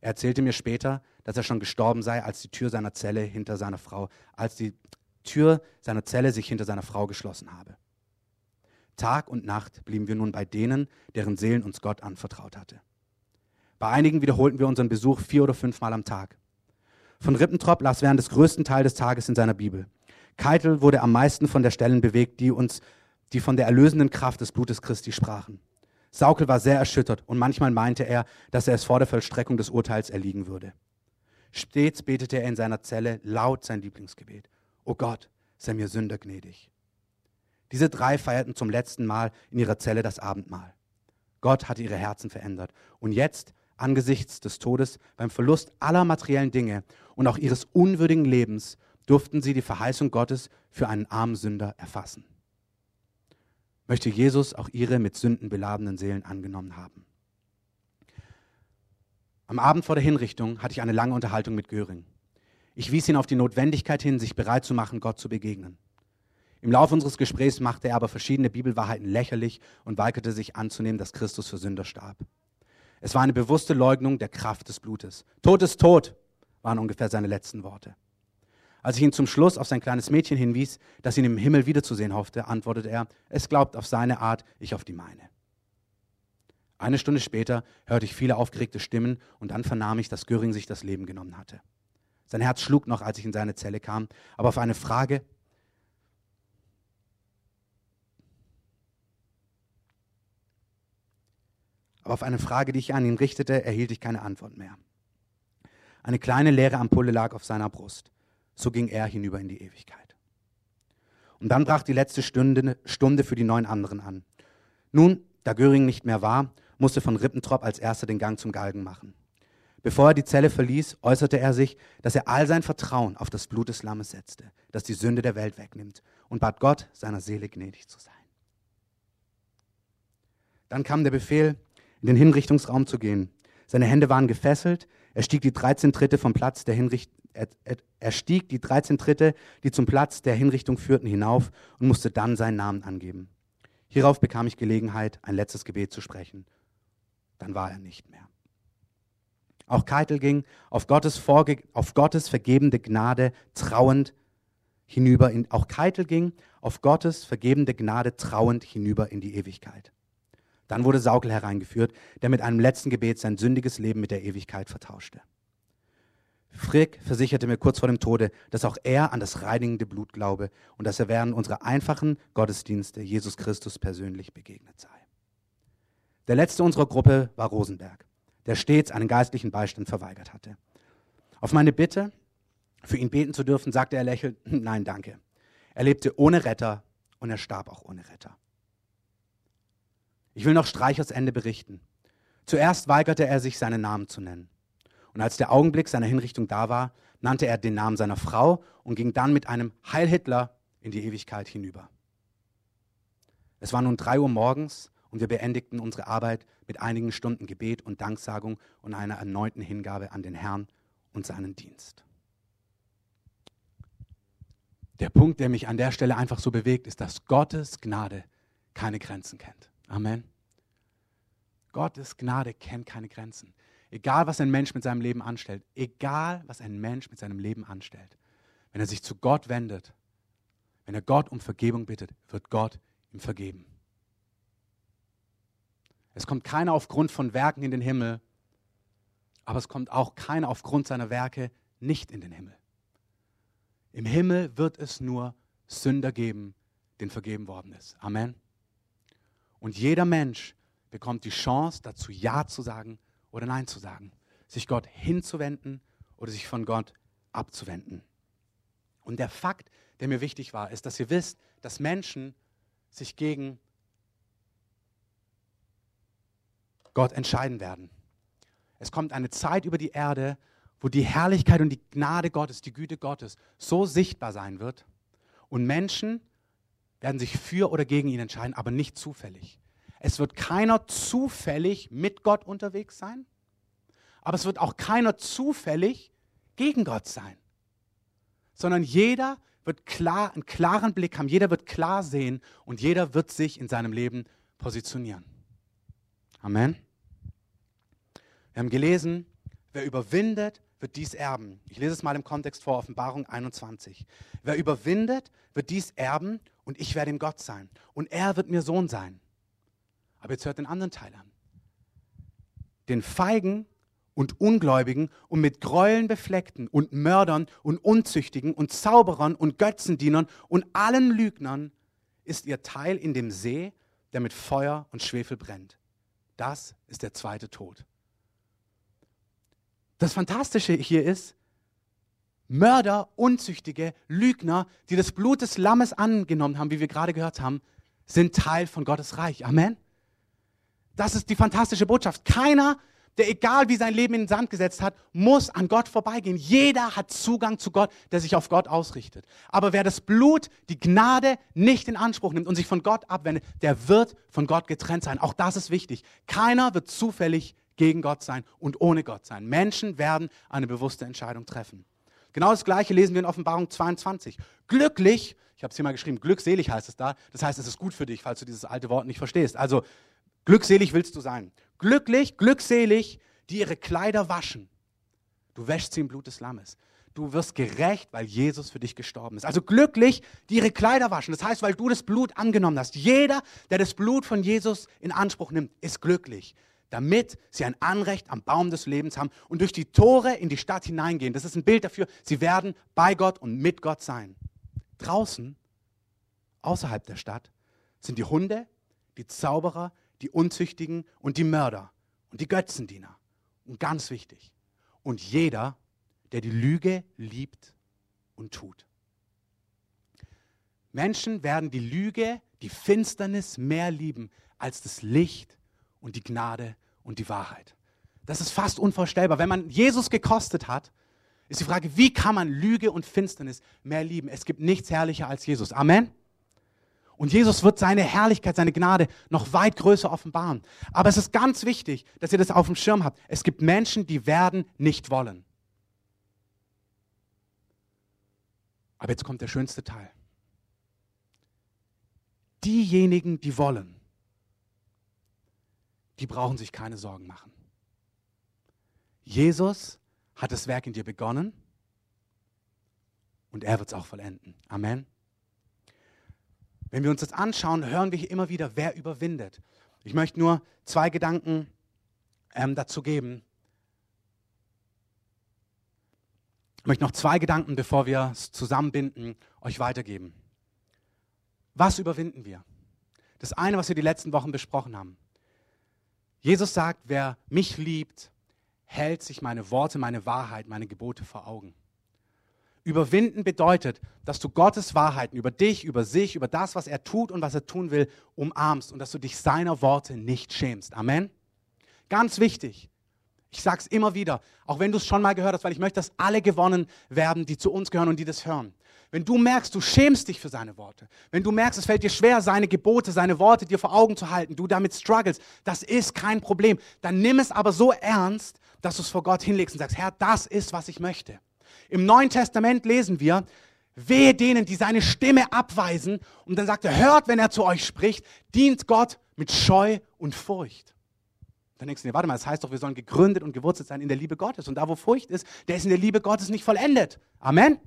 Er erzählte mir später, dass er schon gestorben sei, als die Tür seiner Zelle hinter seiner Frau, als die Tür seiner Zelle sich hinter seiner Frau geschlossen habe. Tag und Nacht blieben wir nun bei denen, deren Seelen uns Gott anvertraut hatte. Bei einigen wiederholten wir unseren Besuch vier oder fünfmal am Tag. Von Rippentrop las während des größten Teils des Tages in seiner Bibel. Keitel wurde am meisten von der Stellen bewegt, die uns, die von der erlösenden Kraft des Blutes Christi sprachen. Saukel war sehr erschüttert und manchmal meinte er, dass er es vor der Vollstreckung des Urteils erliegen würde. Stets betete er in seiner Zelle laut sein Lieblingsgebet. O Gott, sei mir Sünder gnädig. Diese drei feierten zum letzten Mal in ihrer Zelle das Abendmahl. Gott hatte ihre Herzen verändert. Und jetzt, angesichts des Todes, beim Verlust aller materiellen Dinge und auch ihres unwürdigen Lebens, durften sie die Verheißung Gottes für einen armen Sünder erfassen. Möchte Jesus auch ihre mit Sünden beladenen Seelen angenommen haben. Am Abend vor der Hinrichtung hatte ich eine lange Unterhaltung mit Göring. Ich wies ihn auf die Notwendigkeit hin, sich bereit zu machen, Gott zu begegnen. Im Laufe unseres Gesprächs machte er aber verschiedene Bibelwahrheiten lächerlich und weigerte sich anzunehmen, dass Christus für Sünder starb. Es war eine bewusste Leugnung der Kraft des Blutes. Tod ist tot, waren ungefähr seine letzten Worte. Als ich ihn zum Schluss auf sein kleines Mädchen hinwies, das ihn im Himmel wiederzusehen hoffte, antwortete er, es glaubt auf seine Art, ich auf die meine. Eine Stunde später hörte ich viele aufgeregte Stimmen und dann vernahm ich, dass Göring sich das Leben genommen hatte. Sein Herz schlug noch, als ich in seine Zelle kam, aber auf eine Frage, Aber auf eine Frage, die ich an ihn richtete, erhielt ich keine Antwort mehr. Eine kleine leere Ampulle lag auf seiner Brust. So ging er hinüber in die Ewigkeit. Und dann brach die letzte Stunde, Stunde für die neun anderen an. Nun, da Göring nicht mehr war, musste von Rippentrop als erster den Gang zum Galgen machen. Bevor er die Zelle verließ, äußerte er sich, dass er all sein Vertrauen auf das Blut des Lammes setzte, das die Sünde der Welt wegnimmt, und bat Gott, seiner Seele gnädig zu sein. Dann kam der Befehl, in den Hinrichtungsraum zu gehen. Seine Hände waren gefesselt. Er stieg die 13 Tritte vom Platz der Hinricht er, er, er stieg die 13 Tritte, die zum Platz der Hinrichtung führten, hinauf und musste dann seinen Namen angeben. Hierauf bekam ich Gelegenheit, ein letztes Gebet zu sprechen. Dann war er nicht mehr. Auch Keitel ging auf Gottes, vorge auf Gottes vergebende Gnade trauend hinüber in, auch Keitel ging auf Gottes vergebende Gnade trauend hinüber in die Ewigkeit. Dann wurde Saukel hereingeführt, der mit einem letzten Gebet sein sündiges Leben mit der Ewigkeit vertauschte. Frick versicherte mir kurz vor dem Tode, dass auch er an das reinigende Blut glaube und dass er während unserer einfachen Gottesdienste Jesus Christus persönlich begegnet sei. Der letzte unserer Gruppe war Rosenberg, der stets einen geistlichen Beistand verweigert hatte. Auf meine Bitte, für ihn beten zu dürfen, sagte er lächelnd, *laughs* nein, danke. Er lebte ohne Retter und er starb auch ohne Retter. Ich will noch Streichers Ende berichten. Zuerst weigerte er sich, seinen Namen zu nennen. Und als der Augenblick seiner Hinrichtung da war, nannte er den Namen seiner Frau und ging dann mit einem Heil Hitler in die Ewigkeit hinüber. Es war nun drei Uhr morgens und wir beendigten unsere Arbeit mit einigen Stunden Gebet und Danksagung und einer erneuten Hingabe an den Herrn und seinen Dienst. Der Punkt, der mich an der Stelle einfach so bewegt, ist, dass Gottes Gnade keine Grenzen kennt. Amen. Gottes Gnade kennt keine Grenzen. egal was ein Mensch mit seinem Leben anstellt, egal was ein Mensch mit seinem Leben anstellt, wenn er sich zu Gott wendet, wenn er Gott um Vergebung bittet, wird Gott ihm vergeben. Es kommt keiner aufgrund von Werken in den Himmel, aber es kommt auch keiner aufgrund seiner Werke nicht in den Himmel. Im Himmel wird es nur Sünder geben, denen vergeben worden ist. Amen. Und jeder Mensch bekommt die Chance, dazu Ja zu sagen oder Nein zu sagen, sich Gott hinzuwenden oder sich von Gott abzuwenden. Und der Fakt, der mir wichtig war, ist, dass ihr wisst, dass Menschen sich gegen Gott entscheiden werden. Es kommt eine Zeit über die Erde, wo die Herrlichkeit und die Gnade Gottes, die Güte Gottes so sichtbar sein wird. Und Menschen werden sich für oder gegen ihn entscheiden, aber nicht zufällig. Es wird keiner zufällig mit Gott unterwegs sein, aber es wird auch keiner zufällig gegen Gott sein, sondern jeder wird klar, einen klaren Blick haben, jeder wird klar sehen und jeder wird sich in seinem Leben positionieren. Amen. Wir haben gelesen, wer überwindet, wird dies erben. Ich lese es mal im Kontext vor, Offenbarung 21. Wer überwindet, wird dies erben und ich werde ihm Gott sein. Und er wird mir Sohn sein. Aber jetzt hört den anderen Teil an. Den Feigen und Ungläubigen und mit Gräueln befleckten und Mördern und Unzüchtigen und Zauberern und Götzendienern und allen Lügnern ist ihr Teil in dem See, der mit Feuer und Schwefel brennt. Das ist der zweite Tod. Das Fantastische hier ist, Mörder, Unzüchtige, Lügner, die das Blut des Lammes angenommen haben, wie wir gerade gehört haben, sind Teil von Gottes Reich. Amen. Das ist die fantastische Botschaft. Keiner, der egal wie sein Leben in den Sand gesetzt hat, muss an Gott vorbeigehen. Jeder hat Zugang zu Gott, der sich auf Gott ausrichtet. Aber wer das Blut, die Gnade nicht in Anspruch nimmt und sich von Gott abwendet, der wird von Gott getrennt sein. Auch das ist wichtig. Keiner wird zufällig gegen Gott sein und ohne Gott sein. Menschen werden eine bewusste Entscheidung treffen. Genau das Gleiche lesen wir in Offenbarung 22. Glücklich, ich habe es hier mal geschrieben, glückselig heißt es da. Das heißt, es ist gut für dich, falls du dieses alte Wort nicht verstehst. Also, glückselig willst du sein. Glücklich, glückselig, die ihre Kleider waschen. Du wäschst sie im Blut des Lammes. Du wirst gerecht, weil Jesus für dich gestorben ist. Also glücklich, die ihre Kleider waschen. Das heißt, weil du das Blut angenommen hast. Jeder, der das Blut von Jesus in Anspruch nimmt, ist glücklich damit sie ein Anrecht am Baum des Lebens haben und durch die Tore in die Stadt hineingehen. Das ist ein Bild dafür, sie werden bei Gott und mit Gott sein. Draußen, außerhalb der Stadt, sind die Hunde, die Zauberer, die Unzüchtigen und die Mörder und die Götzendiener. Und ganz wichtig, und jeder, der die Lüge liebt und tut. Menschen werden die Lüge, die Finsternis mehr lieben als das Licht und die Gnade und die Wahrheit. Das ist fast unvorstellbar. Wenn man Jesus gekostet hat, ist die Frage, wie kann man Lüge und Finsternis mehr lieben? Es gibt nichts herrlicher als Jesus. Amen. Und Jesus wird seine Herrlichkeit, seine Gnade noch weit größer offenbaren. Aber es ist ganz wichtig, dass ihr das auf dem Schirm habt. Es gibt Menschen, die werden nicht wollen. Aber jetzt kommt der schönste Teil. Diejenigen, die wollen, die brauchen sich keine Sorgen machen. Jesus hat das Werk in dir begonnen und er wird es auch vollenden. Amen. Wenn wir uns das anschauen, hören wir hier immer wieder, wer überwindet. Ich möchte nur zwei Gedanken ähm, dazu geben. Ich möchte noch zwei Gedanken, bevor wir es zusammenbinden, euch weitergeben. Was überwinden wir? Das eine, was wir die letzten Wochen besprochen haben. Jesus sagt, wer mich liebt, hält sich meine Worte, meine Wahrheit, meine Gebote vor Augen. Überwinden bedeutet, dass du Gottes Wahrheiten über dich, über sich, über das, was er tut und was er tun will, umarmst und dass du dich seiner Worte nicht schämst. Amen. Ganz wichtig. Ich sage es immer wieder, auch wenn du es schon mal gehört hast, weil ich möchte, dass alle gewonnen werden, die zu uns gehören und die das hören. Wenn du merkst, du schämst dich für seine Worte, wenn du merkst, es fällt dir schwer, seine Gebote, seine Worte dir vor Augen zu halten, du damit struggles, das ist kein Problem. Dann nimm es aber so ernst, dass du es vor Gott hinlegst und sagst, Herr, das ist, was ich möchte. Im Neuen Testament lesen wir, wehe denen, die seine Stimme abweisen. Und dann sagt er, hört, wenn er zu euch spricht, dient Gott mit Scheu und Furcht. Dann denkst du, nee, warte mal, das heißt doch, wir sollen gegründet und gewurzelt sein in der Liebe Gottes. Und da, wo Furcht ist, der ist in der Liebe Gottes nicht vollendet. Amen.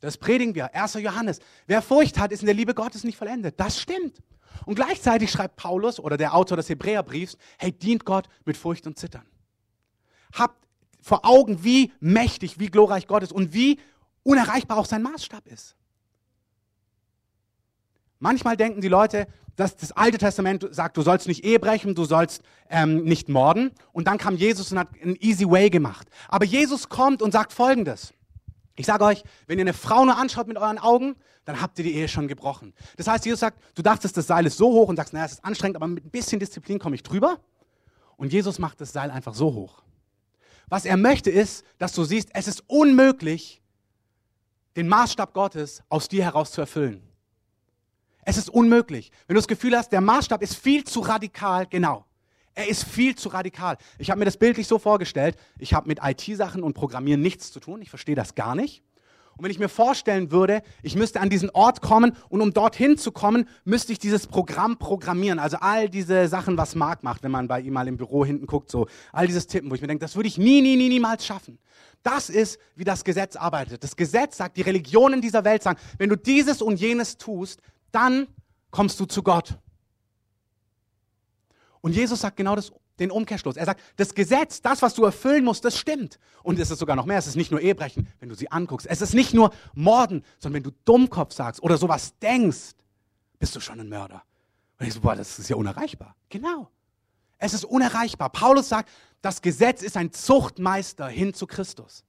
Das predigen wir. 1. Johannes. Wer Furcht hat, ist in der Liebe Gottes nicht vollendet. Das stimmt. Und gleichzeitig schreibt Paulus oder der Autor des Hebräerbriefs, hey, dient Gott mit Furcht und Zittern. Habt vor Augen, wie mächtig, wie glorreich Gott ist und wie unerreichbar auch sein Maßstab ist. Manchmal denken die Leute, dass das Alte Testament sagt, du sollst nicht Ehe brechen, du sollst ähm, nicht morden. Und dann kam Jesus und hat einen easy way gemacht. Aber Jesus kommt und sagt Folgendes. Ich sage euch, wenn ihr eine Frau nur anschaut mit euren Augen, dann habt ihr die Ehe schon gebrochen. Das heißt, Jesus sagt, du dachtest, das Seil ist so hoch und sagst, naja, es ist anstrengend, aber mit ein bisschen Disziplin komme ich drüber. Und Jesus macht das Seil einfach so hoch. Was er möchte ist, dass du siehst, es ist unmöglich, den Maßstab Gottes aus dir heraus zu erfüllen. Es ist unmöglich. Wenn du das Gefühl hast, der Maßstab ist viel zu radikal, genau. Er ist viel zu radikal. Ich habe mir das bildlich so vorgestellt, ich habe mit IT-Sachen und Programmieren nichts zu tun, ich verstehe das gar nicht. Und wenn ich mir vorstellen würde, ich müsste an diesen Ort kommen und um dorthin zu kommen, müsste ich dieses Programm programmieren. Also all diese Sachen, was Marc macht, wenn man bei ihm mal im Büro hinten guckt, so all dieses Tippen, wo ich mir denke, das würde ich nie, nie, nie, niemals schaffen. Das ist, wie das Gesetz arbeitet. Das Gesetz sagt, die Religionen dieser Welt sagen, wenn du dieses und jenes tust, dann kommst du zu Gott. Und Jesus sagt genau das, den Umkehrschluss. Er sagt, das Gesetz, das, was du erfüllen musst, das stimmt. Und es ist sogar noch mehr. Es ist nicht nur Ehebrechen, wenn du sie anguckst. Es ist nicht nur Morden, sondern wenn du Dummkopf sagst oder sowas denkst, bist du schon ein Mörder. Und ich so, boah, das ist ja unerreichbar. Genau. Es ist unerreichbar. Paulus sagt, das Gesetz ist ein Zuchtmeister hin zu Christus.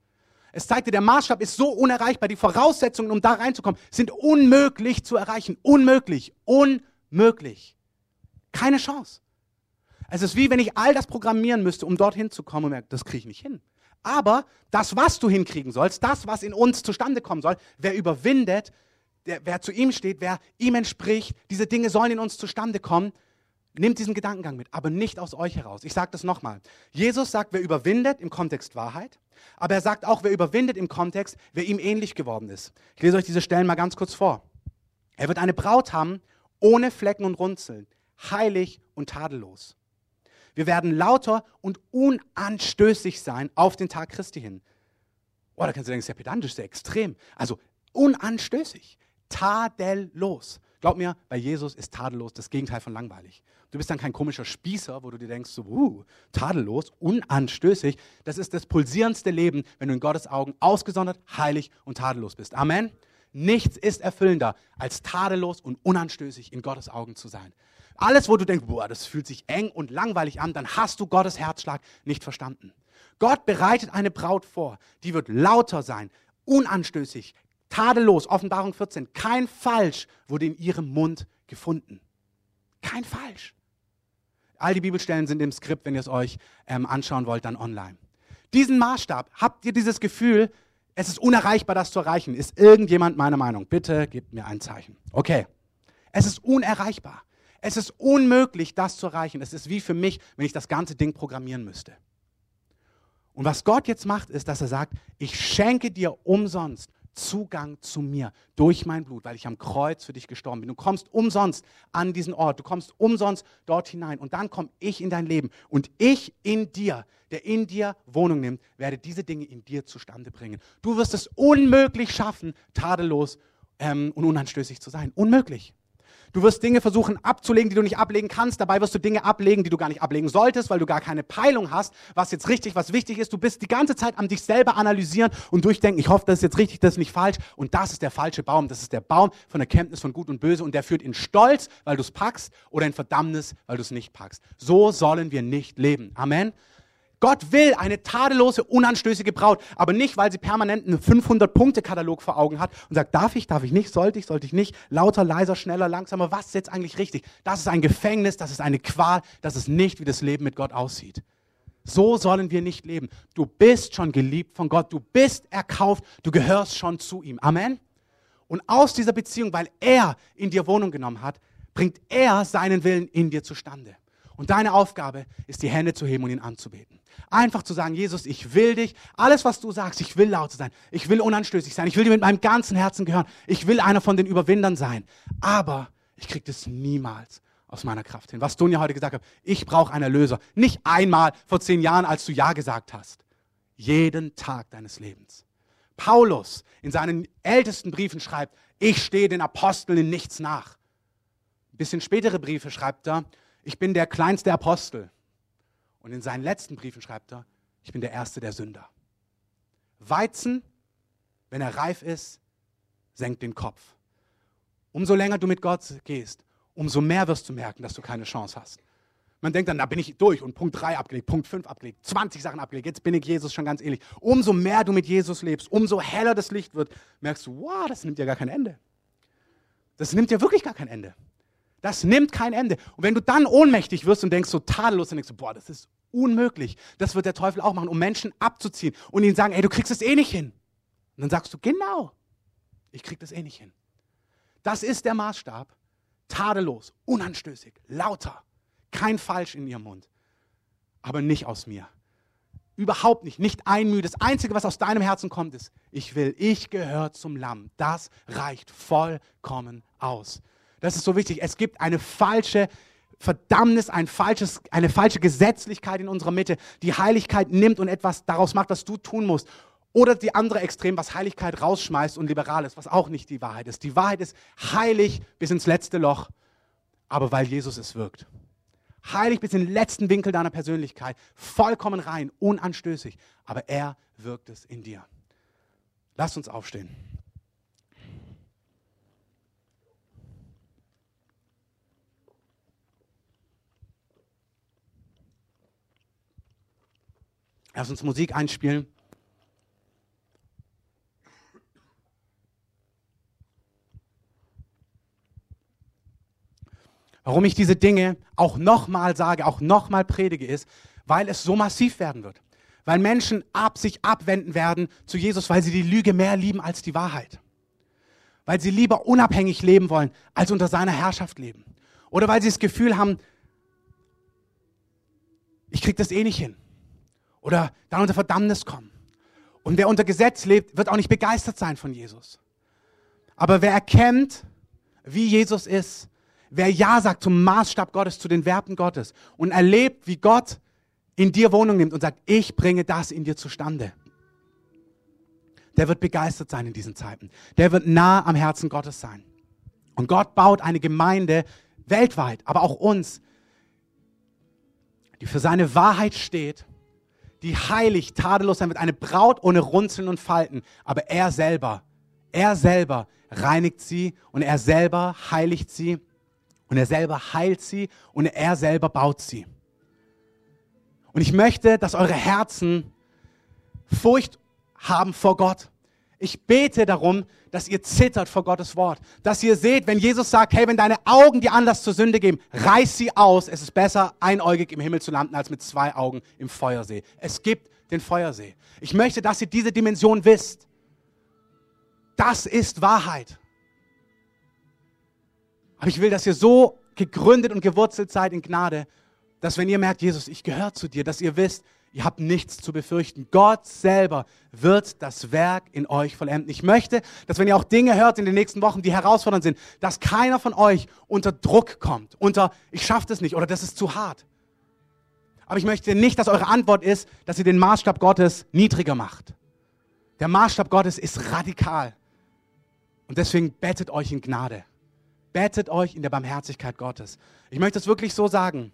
Es zeigt dir, der Maßstab ist so unerreichbar. Die Voraussetzungen, um da reinzukommen, sind unmöglich zu erreichen. Unmöglich. Unmöglich. Keine Chance. Es ist wie wenn ich all das programmieren müsste, um dorthin zu kommen und merke, das kriege ich nicht hin. Aber das, was du hinkriegen sollst, das, was in uns zustande kommen soll, wer überwindet, der, wer zu ihm steht, wer ihm entspricht, diese Dinge sollen in uns zustande kommen, nimmt diesen Gedankengang mit, aber nicht aus euch heraus. Ich sage das nochmal. Jesus sagt, wer überwindet im Kontext Wahrheit, aber er sagt auch, wer überwindet im Kontext, wer ihm ähnlich geworden ist. Ich lese euch diese Stellen mal ganz kurz vor. Er wird eine Braut haben, ohne Flecken und Runzeln, heilig und tadellos. Wir werden lauter und unanstößig sein auf den Tag Christi hin. Oh, da kannst du denken, sehr pedantisch, sehr extrem. Also unanstößig, tadellos. Glaub mir, bei Jesus ist tadellos das Gegenteil von langweilig. Du bist dann kein komischer Spießer, wo du dir denkst, so, uh, tadellos, unanstößig. Das ist das pulsierendste Leben, wenn du in Gottes Augen ausgesondert, heilig und tadellos bist. Amen. Nichts ist erfüllender, als tadellos und unanstößig in Gottes Augen zu sein. Alles, wo du denkst, boah, das fühlt sich eng und langweilig an, dann hast du Gottes Herzschlag nicht verstanden. Gott bereitet eine Braut vor, die wird lauter sein, unanstößig, tadellos. Offenbarung 14. Kein Falsch wurde in ihrem Mund gefunden. Kein Falsch. All die Bibelstellen sind im Skript, wenn ihr es euch ähm, anschauen wollt, dann online. Diesen Maßstab, habt ihr dieses Gefühl, es ist unerreichbar, das zu erreichen? Ist irgendjemand meiner Meinung? Bitte gebt mir ein Zeichen. Okay. Es ist unerreichbar. Es ist unmöglich, das zu erreichen. Es ist wie für mich, wenn ich das ganze Ding programmieren müsste. Und was Gott jetzt macht, ist, dass er sagt, ich schenke dir umsonst Zugang zu mir durch mein Blut, weil ich am Kreuz für dich gestorben bin. Du kommst umsonst an diesen Ort, du kommst umsonst dort hinein und dann komme ich in dein Leben und ich in dir, der in dir Wohnung nimmt, werde diese Dinge in dir zustande bringen. Du wirst es unmöglich schaffen, tadellos ähm, und unanstößig zu sein. Unmöglich. Du wirst Dinge versuchen abzulegen, die du nicht ablegen kannst. Dabei wirst du Dinge ablegen, die du gar nicht ablegen solltest, weil du gar keine Peilung hast, was jetzt richtig, was wichtig ist. Du bist die ganze Zeit am dich selber analysieren und durchdenken, ich hoffe, das ist jetzt richtig, das ist nicht falsch. Und das ist der falsche Baum. Das ist der Baum von Erkenntnis von Gut und Böse. Und der führt in Stolz, weil du es packst, oder in Verdammnis, weil du es nicht packst. So sollen wir nicht leben. Amen. Gott will eine tadellose, unanstößige Braut, aber nicht, weil sie permanent einen 500-Punkte-Katalog vor Augen hat und sagt, darf ich, darf ich nicht, sollte ich, sollte ich nicht, lauter, leiser, schneller, langsamer, was ist jetzt eigentlich richtig? Das ist ein Gefängnis, das ist eine Qual, das ist nicht, wie das Leben mit Gott aussieht. So sollen wir nicht leben. Du bist schon geliebt von Gott, du bist erkauft, du gehörst schon zu ihm. Amen. Und aus dieser Beziehung, weil er in dir Wohnung genommen hat, bringt er seinen Willen in dir zustande. Und deine Aufgabe ist, die Hände zu heben und ihn anzubeten. Einfach zu sagen, Jesus, ich will dich. Alles, was du sagst, ich will laut sein. Ich will unanstößig sein. Ich will dir mit meinem ganzen Herzen gehören. Ich will einer von den Überwindern sein. Aber ich kriege das niemals aus meiner Kraft hin. Was Dunja heute gesagt hat, ich brauche einen Erlöser. Nicht einmal vor zehn Jahren, als du Ja gesagt hast. Jeden Tag deines Lebens. Paulus in seinen ältesten Briefen schreibt, ich stehe den Aposteln in nichts nach. Ein bisschen spätere Briefe schreibt er, ich bin der kleinste Apostel. Und in seinen letzten Briefen schreibt er, ich bin der erste der Sünder. Weizen, wenn er reif ist, senkt den Kopf. Umso länger du mit Gott gehst, umso mehr wirst du merken, dass du keine Chance hast. Man denkt dann, da bin ich durch und Punkt 3 abgelegt, Punkt 5 abgelegt, 20 Sachen abgelegt, jetzt bin ich Jesus schon ganz ähnlich. Umso mehr du mit Jesus lebst, umso heller das Licht wird, merkst du, wow, das nimmt ja gar kein Ende. Das nimmt ja wirklich gar kein Ende. Das nimmt kein Ende. Und wenn du dann ohnmächtig wirst und denkst so tadellos, dann denkst du, boah, das ist unmöglich. Das wird der Teufel auch machen, um Menschen abzuziehen und ihnen sagen, ey, du kriegst es eh nicht hin. Und dann sagst du, genau, ich krieg das eh nicht hin. Das ist der Maßstab. Tadellos, unanstößig, lauter, kein Falsch in ihrem Mund. Aber nicht aus mir. Überhaupt nicht, nicht ein Mühe. Das Einzige, was aus deinem Herzen kommt, ist, ich will, ich gehöre zum Lamm. Das reicht vollkommen aus. Das ist so wichtig. Es gibt eine falsche Verdammnis, ein falsches, eine falsche Gesetzlichkeit in unserer Mitte, die Heiligkeit nimmt und etwas daraus macht, was du tun musst. Oder die andere Extrem, was Heiligkeit rausschmeißt und liberal ist, was auch nicht die Wahrheit ist. Die Wahrheit ist heilig bis ins letzte Loch, aber weil Jesus es wirkt. Heilig bis in den letzten Winkel deiner Persönlichkeit, vollkommen rein, unanstößig, aber er wirkt es in dir. Lass uns aufstehen. 'Lass uns Musik einspielen. Warum ich diese Dinge auch nochmal sage, auch nochmal predige, ist, weil es so massiv werden wird. Weil Menschen ab sich abwenden werden zu Jesus, weil sie die Lüge mehr lieben als die Wahrheit. Weil sie lieber unabhängig leben wollen, als unter seiner Herrschaft leben. Oder weil sie das Gefühl haben, ich kriege das eh nicht hin oder dann unter Verdammnis kommen. Und wer unter Gesetz lebt, wird auch nicht begeistert sein von Jesus. Aber wer erkennt, wie Jesus ist, wer Ja sagt zum Maßstab Gottes, zu den Werten Gottes und erlebt, wie Gott in dir Wohnung nimmt und sagt, ich bringe das in dir zustande, der wird begeistert sein in diesen Zeiten. Der wird nah am Herzen Gottes sein. Und Gott baut eine Gemeinde weltweit, aber auch uns, die für seine Wahrheit steht die heilig, tadellos sein wird, eine Braut ohne Runzeln und Falten. Aber er selber, er selber reinigt sie und er selber heiligt sie und er selber heilt sie und er selber baut sie. Und ich möchte, dass eure Herzen Furcht haben vor Gott. Ich bete darum, dass ihr zittert vor Gottes Wort. Dass ihr seht, wenn Jesus sagt, hey, wenn deine Augen dir Anlass zur Sünde geben, reiß sie aus. Es ist besser, einäugig im Himmel zu landen, als mit zwei Augen im Feuersee. Es gibt den Feuersee. Ich möchte, dass ihr diese Dimension wisst. Das ist Wahrheit. Aber ich will, dass ihr so gegründet und gewurzelt seid in Gnade, dass wenn ihr merkt, Jesus, ich gehöre zu dir, dass ihr wisst, Ihr habt nichts zu befürchten. Gott selber wird das Werk in euch vollenden. Ich möchte, dass wenn ihr auch Dinge hört in den nächsten Wochen, die herausfordernd sind, dass keiner von euch unter Druck kommt, unter ich schaffe das nicht oder das ist zu hart. Aber ich möchte nicht, dass eure Antwort ist, dass ihr den Maßstab Gottes niedriger macht. Der Maßstab Gottes ist radikal. Und deswegen bettet euch in Gnade. Bettet euch in der Barmherzigkeit Gottes. Ich möchte es wirklich so sagen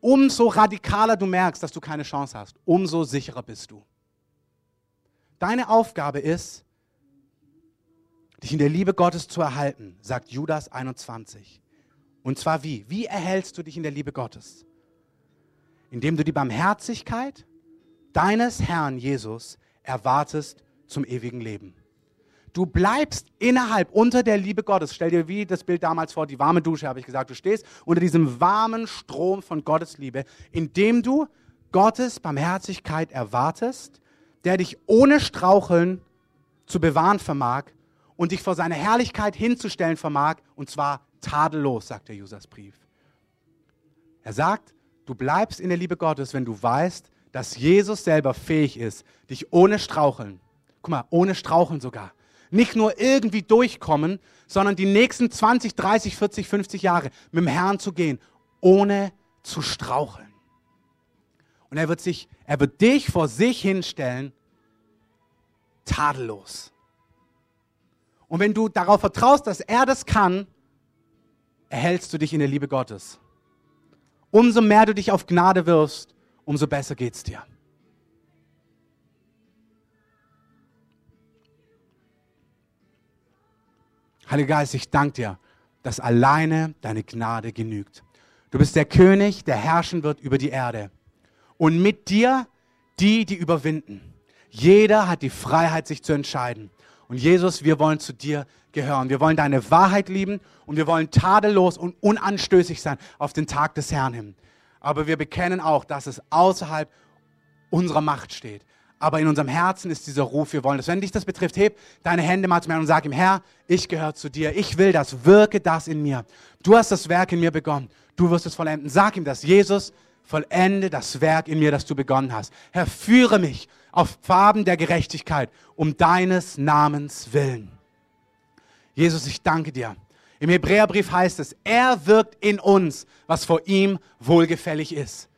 umso radikaler du merkst, dass du keine Chance hast, umso sicherer bist du. Deine Aufgabe ist, dich in der Liebe Gottes zu erhalten, sagt Judas 21. Und zwar wie? Wie erhältst du dich in der Liebe Gottes? Indem du die Barmherzigkeit deines Herrn Jesus erwartest zum ewigen Leben. Du bleibst innerhalb unter der Liebe Gottes. Stell dir wie das Bild damals vor, die warme Dusche, habe ich gesagt. Du stehst unter diesem warmen Strom von Gottes Liebe, indem du Gottes Barmherzigkeit erwartest, der dich ohne Straucheln zu bewahren vermag und dich vor seine Herrlichkeit hinzustellen vermag, und zwar tadellos, sagt der Jesusbrief. Er sagt, du bleibst in der Liebe Gottes, wenn du weißt, dass Jesus selber fähig ist, dich ohne Straucheln, guck mal, ohne Straucheln sogar, nicht nur irgendwie durchkommen, sondern die nächsten 20, 30, 40, 50 Jahre mit dem Herrn zu gehen, ohne zu straucheln. Und er wird sich, er wird dich vor sich hinstellen, tadellos. Und wenn du darauf vertraust, dass er das kann, erhältst du dich in der Liebe Gottes. Umso mehr du dich auf Gnade wirfst, umso besser geht's dir. Heiliger Geist, ich danke dir, dass alleine deine Gnade genügt. Du bist der König, der herrschen wird über die Erde. Und mit dir die, die überwinden. Jeder hat die Freiheit, sich zu entscheiden. Und Jesus, wir wollen zu dir gehören. Wir wollen deine Wahrheit lieben und wir wollen tadellos und unanstößig sein auf den Tag des Herrn hin. Aber wir bekennen auch, dass es außerhalb unserer Macht steht. Aber in unserem Herzen ist dieser Ruf, wir wollen das. Wenn dich das betrifft, heb deine Hände mal zu mir und sag ihm, Herr, ich gehöre zu dir. Ich will das. Wirke das in mir. Du hast das Werk in mir begonnen. Du wirst es vollenden. Sag ihm das. Jesus, vollende das Werk in mir, das du begonnen hast. Herr, führe mich auf Farben der Gerechtigkeit um deines Namens willen. Jesus, ich danke dir. Im Hebräerbrief heißt es, er wirkt in uns, was vor ihm wohlgefällig ist.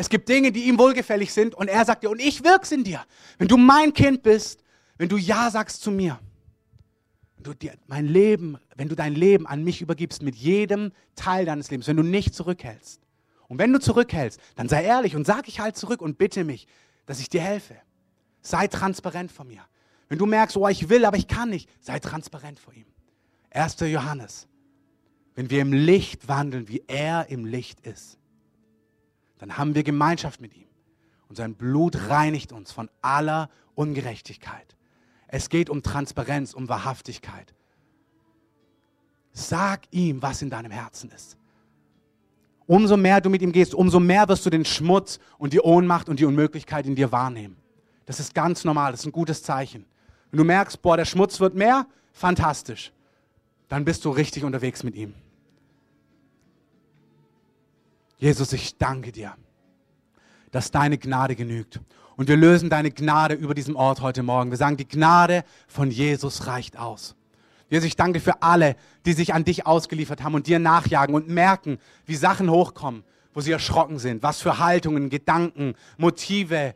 Es gibt Dinge, die ihm wohlgefällig sind und er sagt dir, und ich wirk's in dir. Wenn du mein Kind bist, wenn du Ja sagst zu mir, wenn du dir mein Leben, wenn du dein Leben an mich übergibst mit jedem Teil deines Lebens, wenn du nicht zurückhältst. Und wenn du zurückhältst, dann sei ehrlich und sag ich halt zurück und bitte mich, dass ich dir helfe. Sei transparent vor mir. Wenn du merkst, oh, ich will, aber ich kann nicht, sei transparent vor ihm. 1. Johannes. Wenn wir im Licht wandeln, wie er im Licht ist, dann haben wir Gemeinschaft mit ihm. Und sein Blut reinigt uns von aller Ungerechtigkeit. Es geht um Transparenz, um Wahrhaftigkeit. Sag ihm, was in deinem Herzen ist. Umso mehr du mit ihm gehst, umso mehr wirst du den Schmutz und die Ohnmacht und die Unmöglichkeit in dir wahrnehmen. Das ist ganz normal, das ist ein gutes Zeichen. Wenn du merkst, boah, der Schmutz wird mehr, fantastisch. Dann bist du richtig unterwegs mit ihm. Jesus, ich danke dir, dass deine Gnade genügt. Und wir lösen deine Gnade über diesem Ort heute Morgen. Wir sagen, die Gnade von Jesus reicht aus. Jesus, ich danke für alle, die sich an dich ausgeliefert haben und dir nachjagen und merken, wie Sachen hochkommen, wo sie erschrocken sind, was für Haltungen, Gedanken, Motive,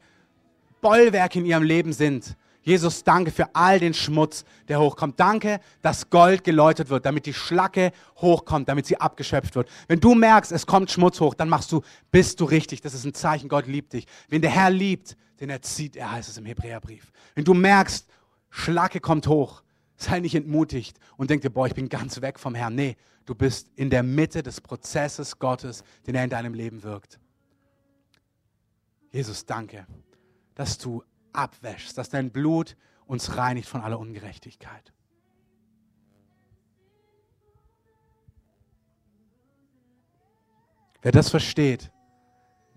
Bollwerke in ihrem Leben sind. Jesus, danke für all den Schmutz, der hochkommt. Danke, dass Gold geläutert wird, damit die Schlacke hochkommt, damit sie abgeschöpft wird. Wenn du merkst, es kommt Schmutz hoch, dann machst du, bist du richtig. Das ist ein Zeichen, Gott liebt dich. Wenn der Herr liebt, den erzieht er, heißt es im Hebräerbrief. Wenn du merkst, Schlacke kommt hoch, sei nicht entmutigt und denk dir, boah, ich bin ganz weg vom Herrn. Nee, du bist in der Mitte des Prozesses Gottes, den er in deinem Leben wirkt. Jesus, danke, dass du abwäschst, dass dein Blut uns reinigt von aller Ungerechtigkeit. Wer das versteht,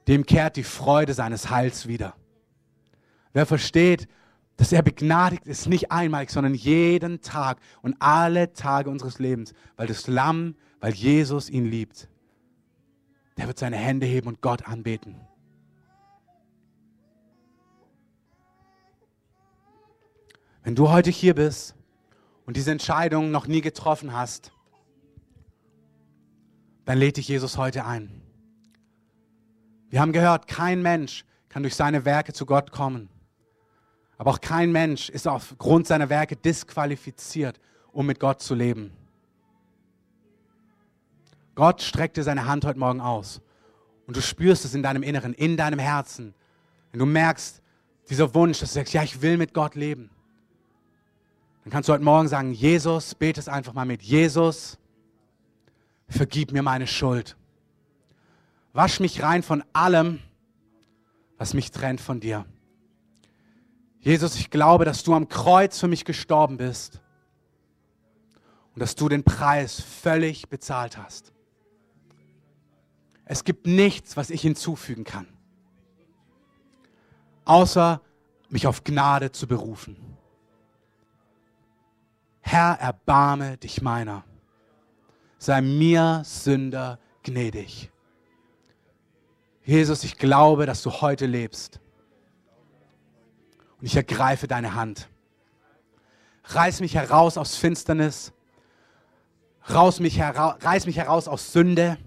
dem kehrt die Freude seines Heils wieder. Wer versteht, dass er begnadigt ist, nicht einmalig, sondern jeden Tag und alle Tage unseres Lebens, weil das Lamm, weil Jesus ihn liebt, der wird seine Hände heben und Gott anbeten. Wenn du heute hier bist und diese Entscheidung noch nie getroffen hast, dann lädt dich Jesus heute ein. Wir haben gehört, kein Mensch kann durch seine Werke zu Gott kommen. Aber auch kein Mensch ist aufgrund seiner Werke disqualifiziert, um mit Gott zu leben. Gott streckt dir seine Hand heute Morgen aus. Und du spürst es in deinem Inneren, in deinem Herzen. Wenn du merkst, dieser Wunsch, dass du sagst, ja, ich will mit Gott leben dann kannst du heute Morgen sagen, Jesus, bete es einfach mal mit. Jesus, vergib mir meine Schuld. Wasch mich rein von allem, was mich trennt von dir. Jesus, ich glaube, dass du am Kreuz für mich gestorben bist und dass du den Preis völlig bezahlt hast. Es gibt nichts, was ich hinzufügen kann, außer mich auf Gnade zu berufen. Herr, erbarme dich meiner. Sei mir Sünder gnädig. Jesus, ich glaube, dass du heute lebst. Und ich ergreife deine Hand. Reiß mich heraus aus Finsternis. Raus mich reiß mich heraus aus Sünde.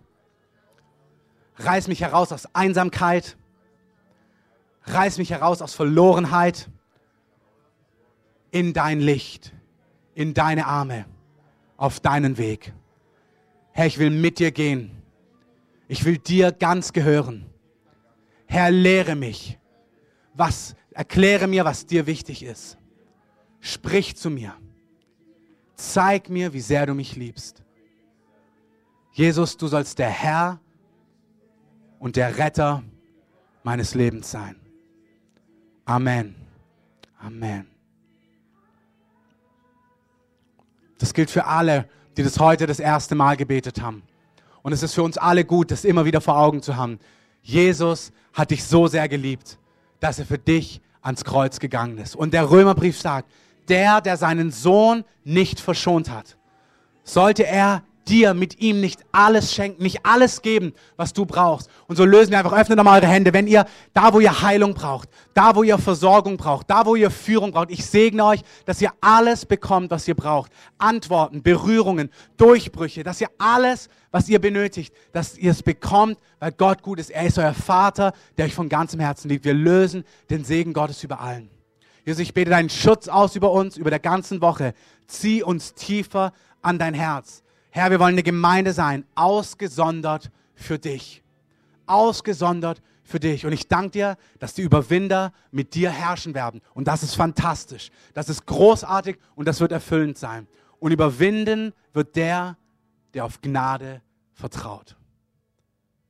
Reiß mich heraus aus Einsamkeit. Reiß mich heraus aus Verlorenheit in dein Licht, in deine Arme, auf deinen Weg. Herr, ich will mit dir gehen. Ich will dir ganz gehören. Herr, lehre mich, was, erkläre mir, was dir wichtig ist. Sprich zu mir. Zeig mir, wie sehr du mich liebst. Jesus, du sollst der Herr und der Retter meines Lebens sein. Amen. Amen. Das gilt für alle, die das heute das erste Mal gebetet haben. Und es ist für uns alle gut, das immer wieder vor Augen zu haben. Jesus hat dich so sehr geliebt, dass er für dich ans Kreuz gegangen ist. Und der Römerbrief sagt, der, der seinen Sohn nicht verschont hat, sollte er dir mit ihm nicht alles schenken, nicht alles geben, was du brauchst. Und so lösen wir einfach, öffnet nochmal eure Hände, wenn ihr da, wo ihr Heilung braucht, da, wo ihr Versorgung braucht, da, wo ihr Führung braucht, ich segne euch, dass ihr alles bekommt, was ihr braucht. Antworten, Berührungen, Durchbrüche, dass ihr alles, was ihr benötigt, dass ihr es bekommt, weil Gott gut ist. Er ist euer Vater, der euch von ganzem Herzen liebt. Wir lösen den Segen Gottes über allen. Jesus, ich bete deinen Schutz aus über uns, über der ganzen Woche. Zieh uns tiefer an dein Herz. Herr, wir wollen eine Gemeinde sein, ausgesondert für dich. Ausgesondert für dich. Und ich danke dir, dass die Überwinder mit dir herrschen werden. Und das ist fantastisch. Das ist großartig und das wird erfüllend sein. Und überwinden wird der, der auf Gnade vertraut.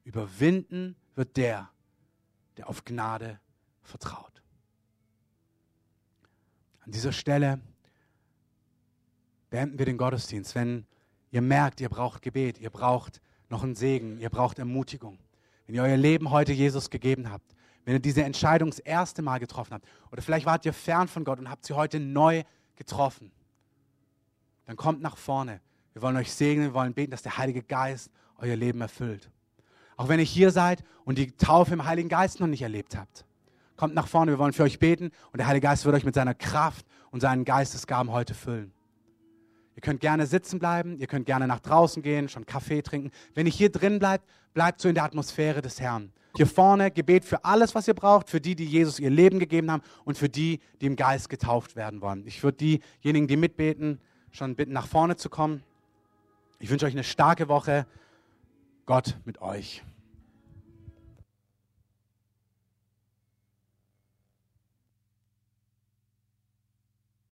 Überwinden wird der, der auf Gnade vertraut. An dieser Stelle beenden wir den Gottesdienst. Wenn ihr merkt, ihr braucht Gebet, ihr braucht noch einen Segen, ihr braucht Ermutigung. Wenn ihr euer Leben heute Jesus gegeben habt, wenn ihr diese Entscheidung das erste Mal getroffen habt, oder vielleicht wart ihr fern von Gott und habt sie heute neu getroffen, dann kommt nach vorne. Wir wollen euch segnen, wir wollen beten, dass der Heilige Geist euer Leben erfüllt. Auch wenn ihr hier seid und die Taufe im Heiligen Geist noch nicht erlebt habt, kommt nach vorne, wir wollen für euch beten und der Heilige Geist wird euch mit seiner Kraft und seinen Geistesgaben heute füllen. Ihr könnt gerne sitzen bleiben, ihr könnt gerne nach draußen gehen, schon Kaffee trinken. Wenn ihr hier drin bleibt, bleibt so in der Atmosphäre des Herrn. Hier vorne Gebet für alles, was ihr braucht, für die, die Jesus ihr Leben gegeben haben und für die, die im Geist getauft werden wollen. Ich würde diejenigen, die mitbeten, schon bitten, nach vorne zu kommen. Ich wünsche euch eine starke Woche. Gott mit euch.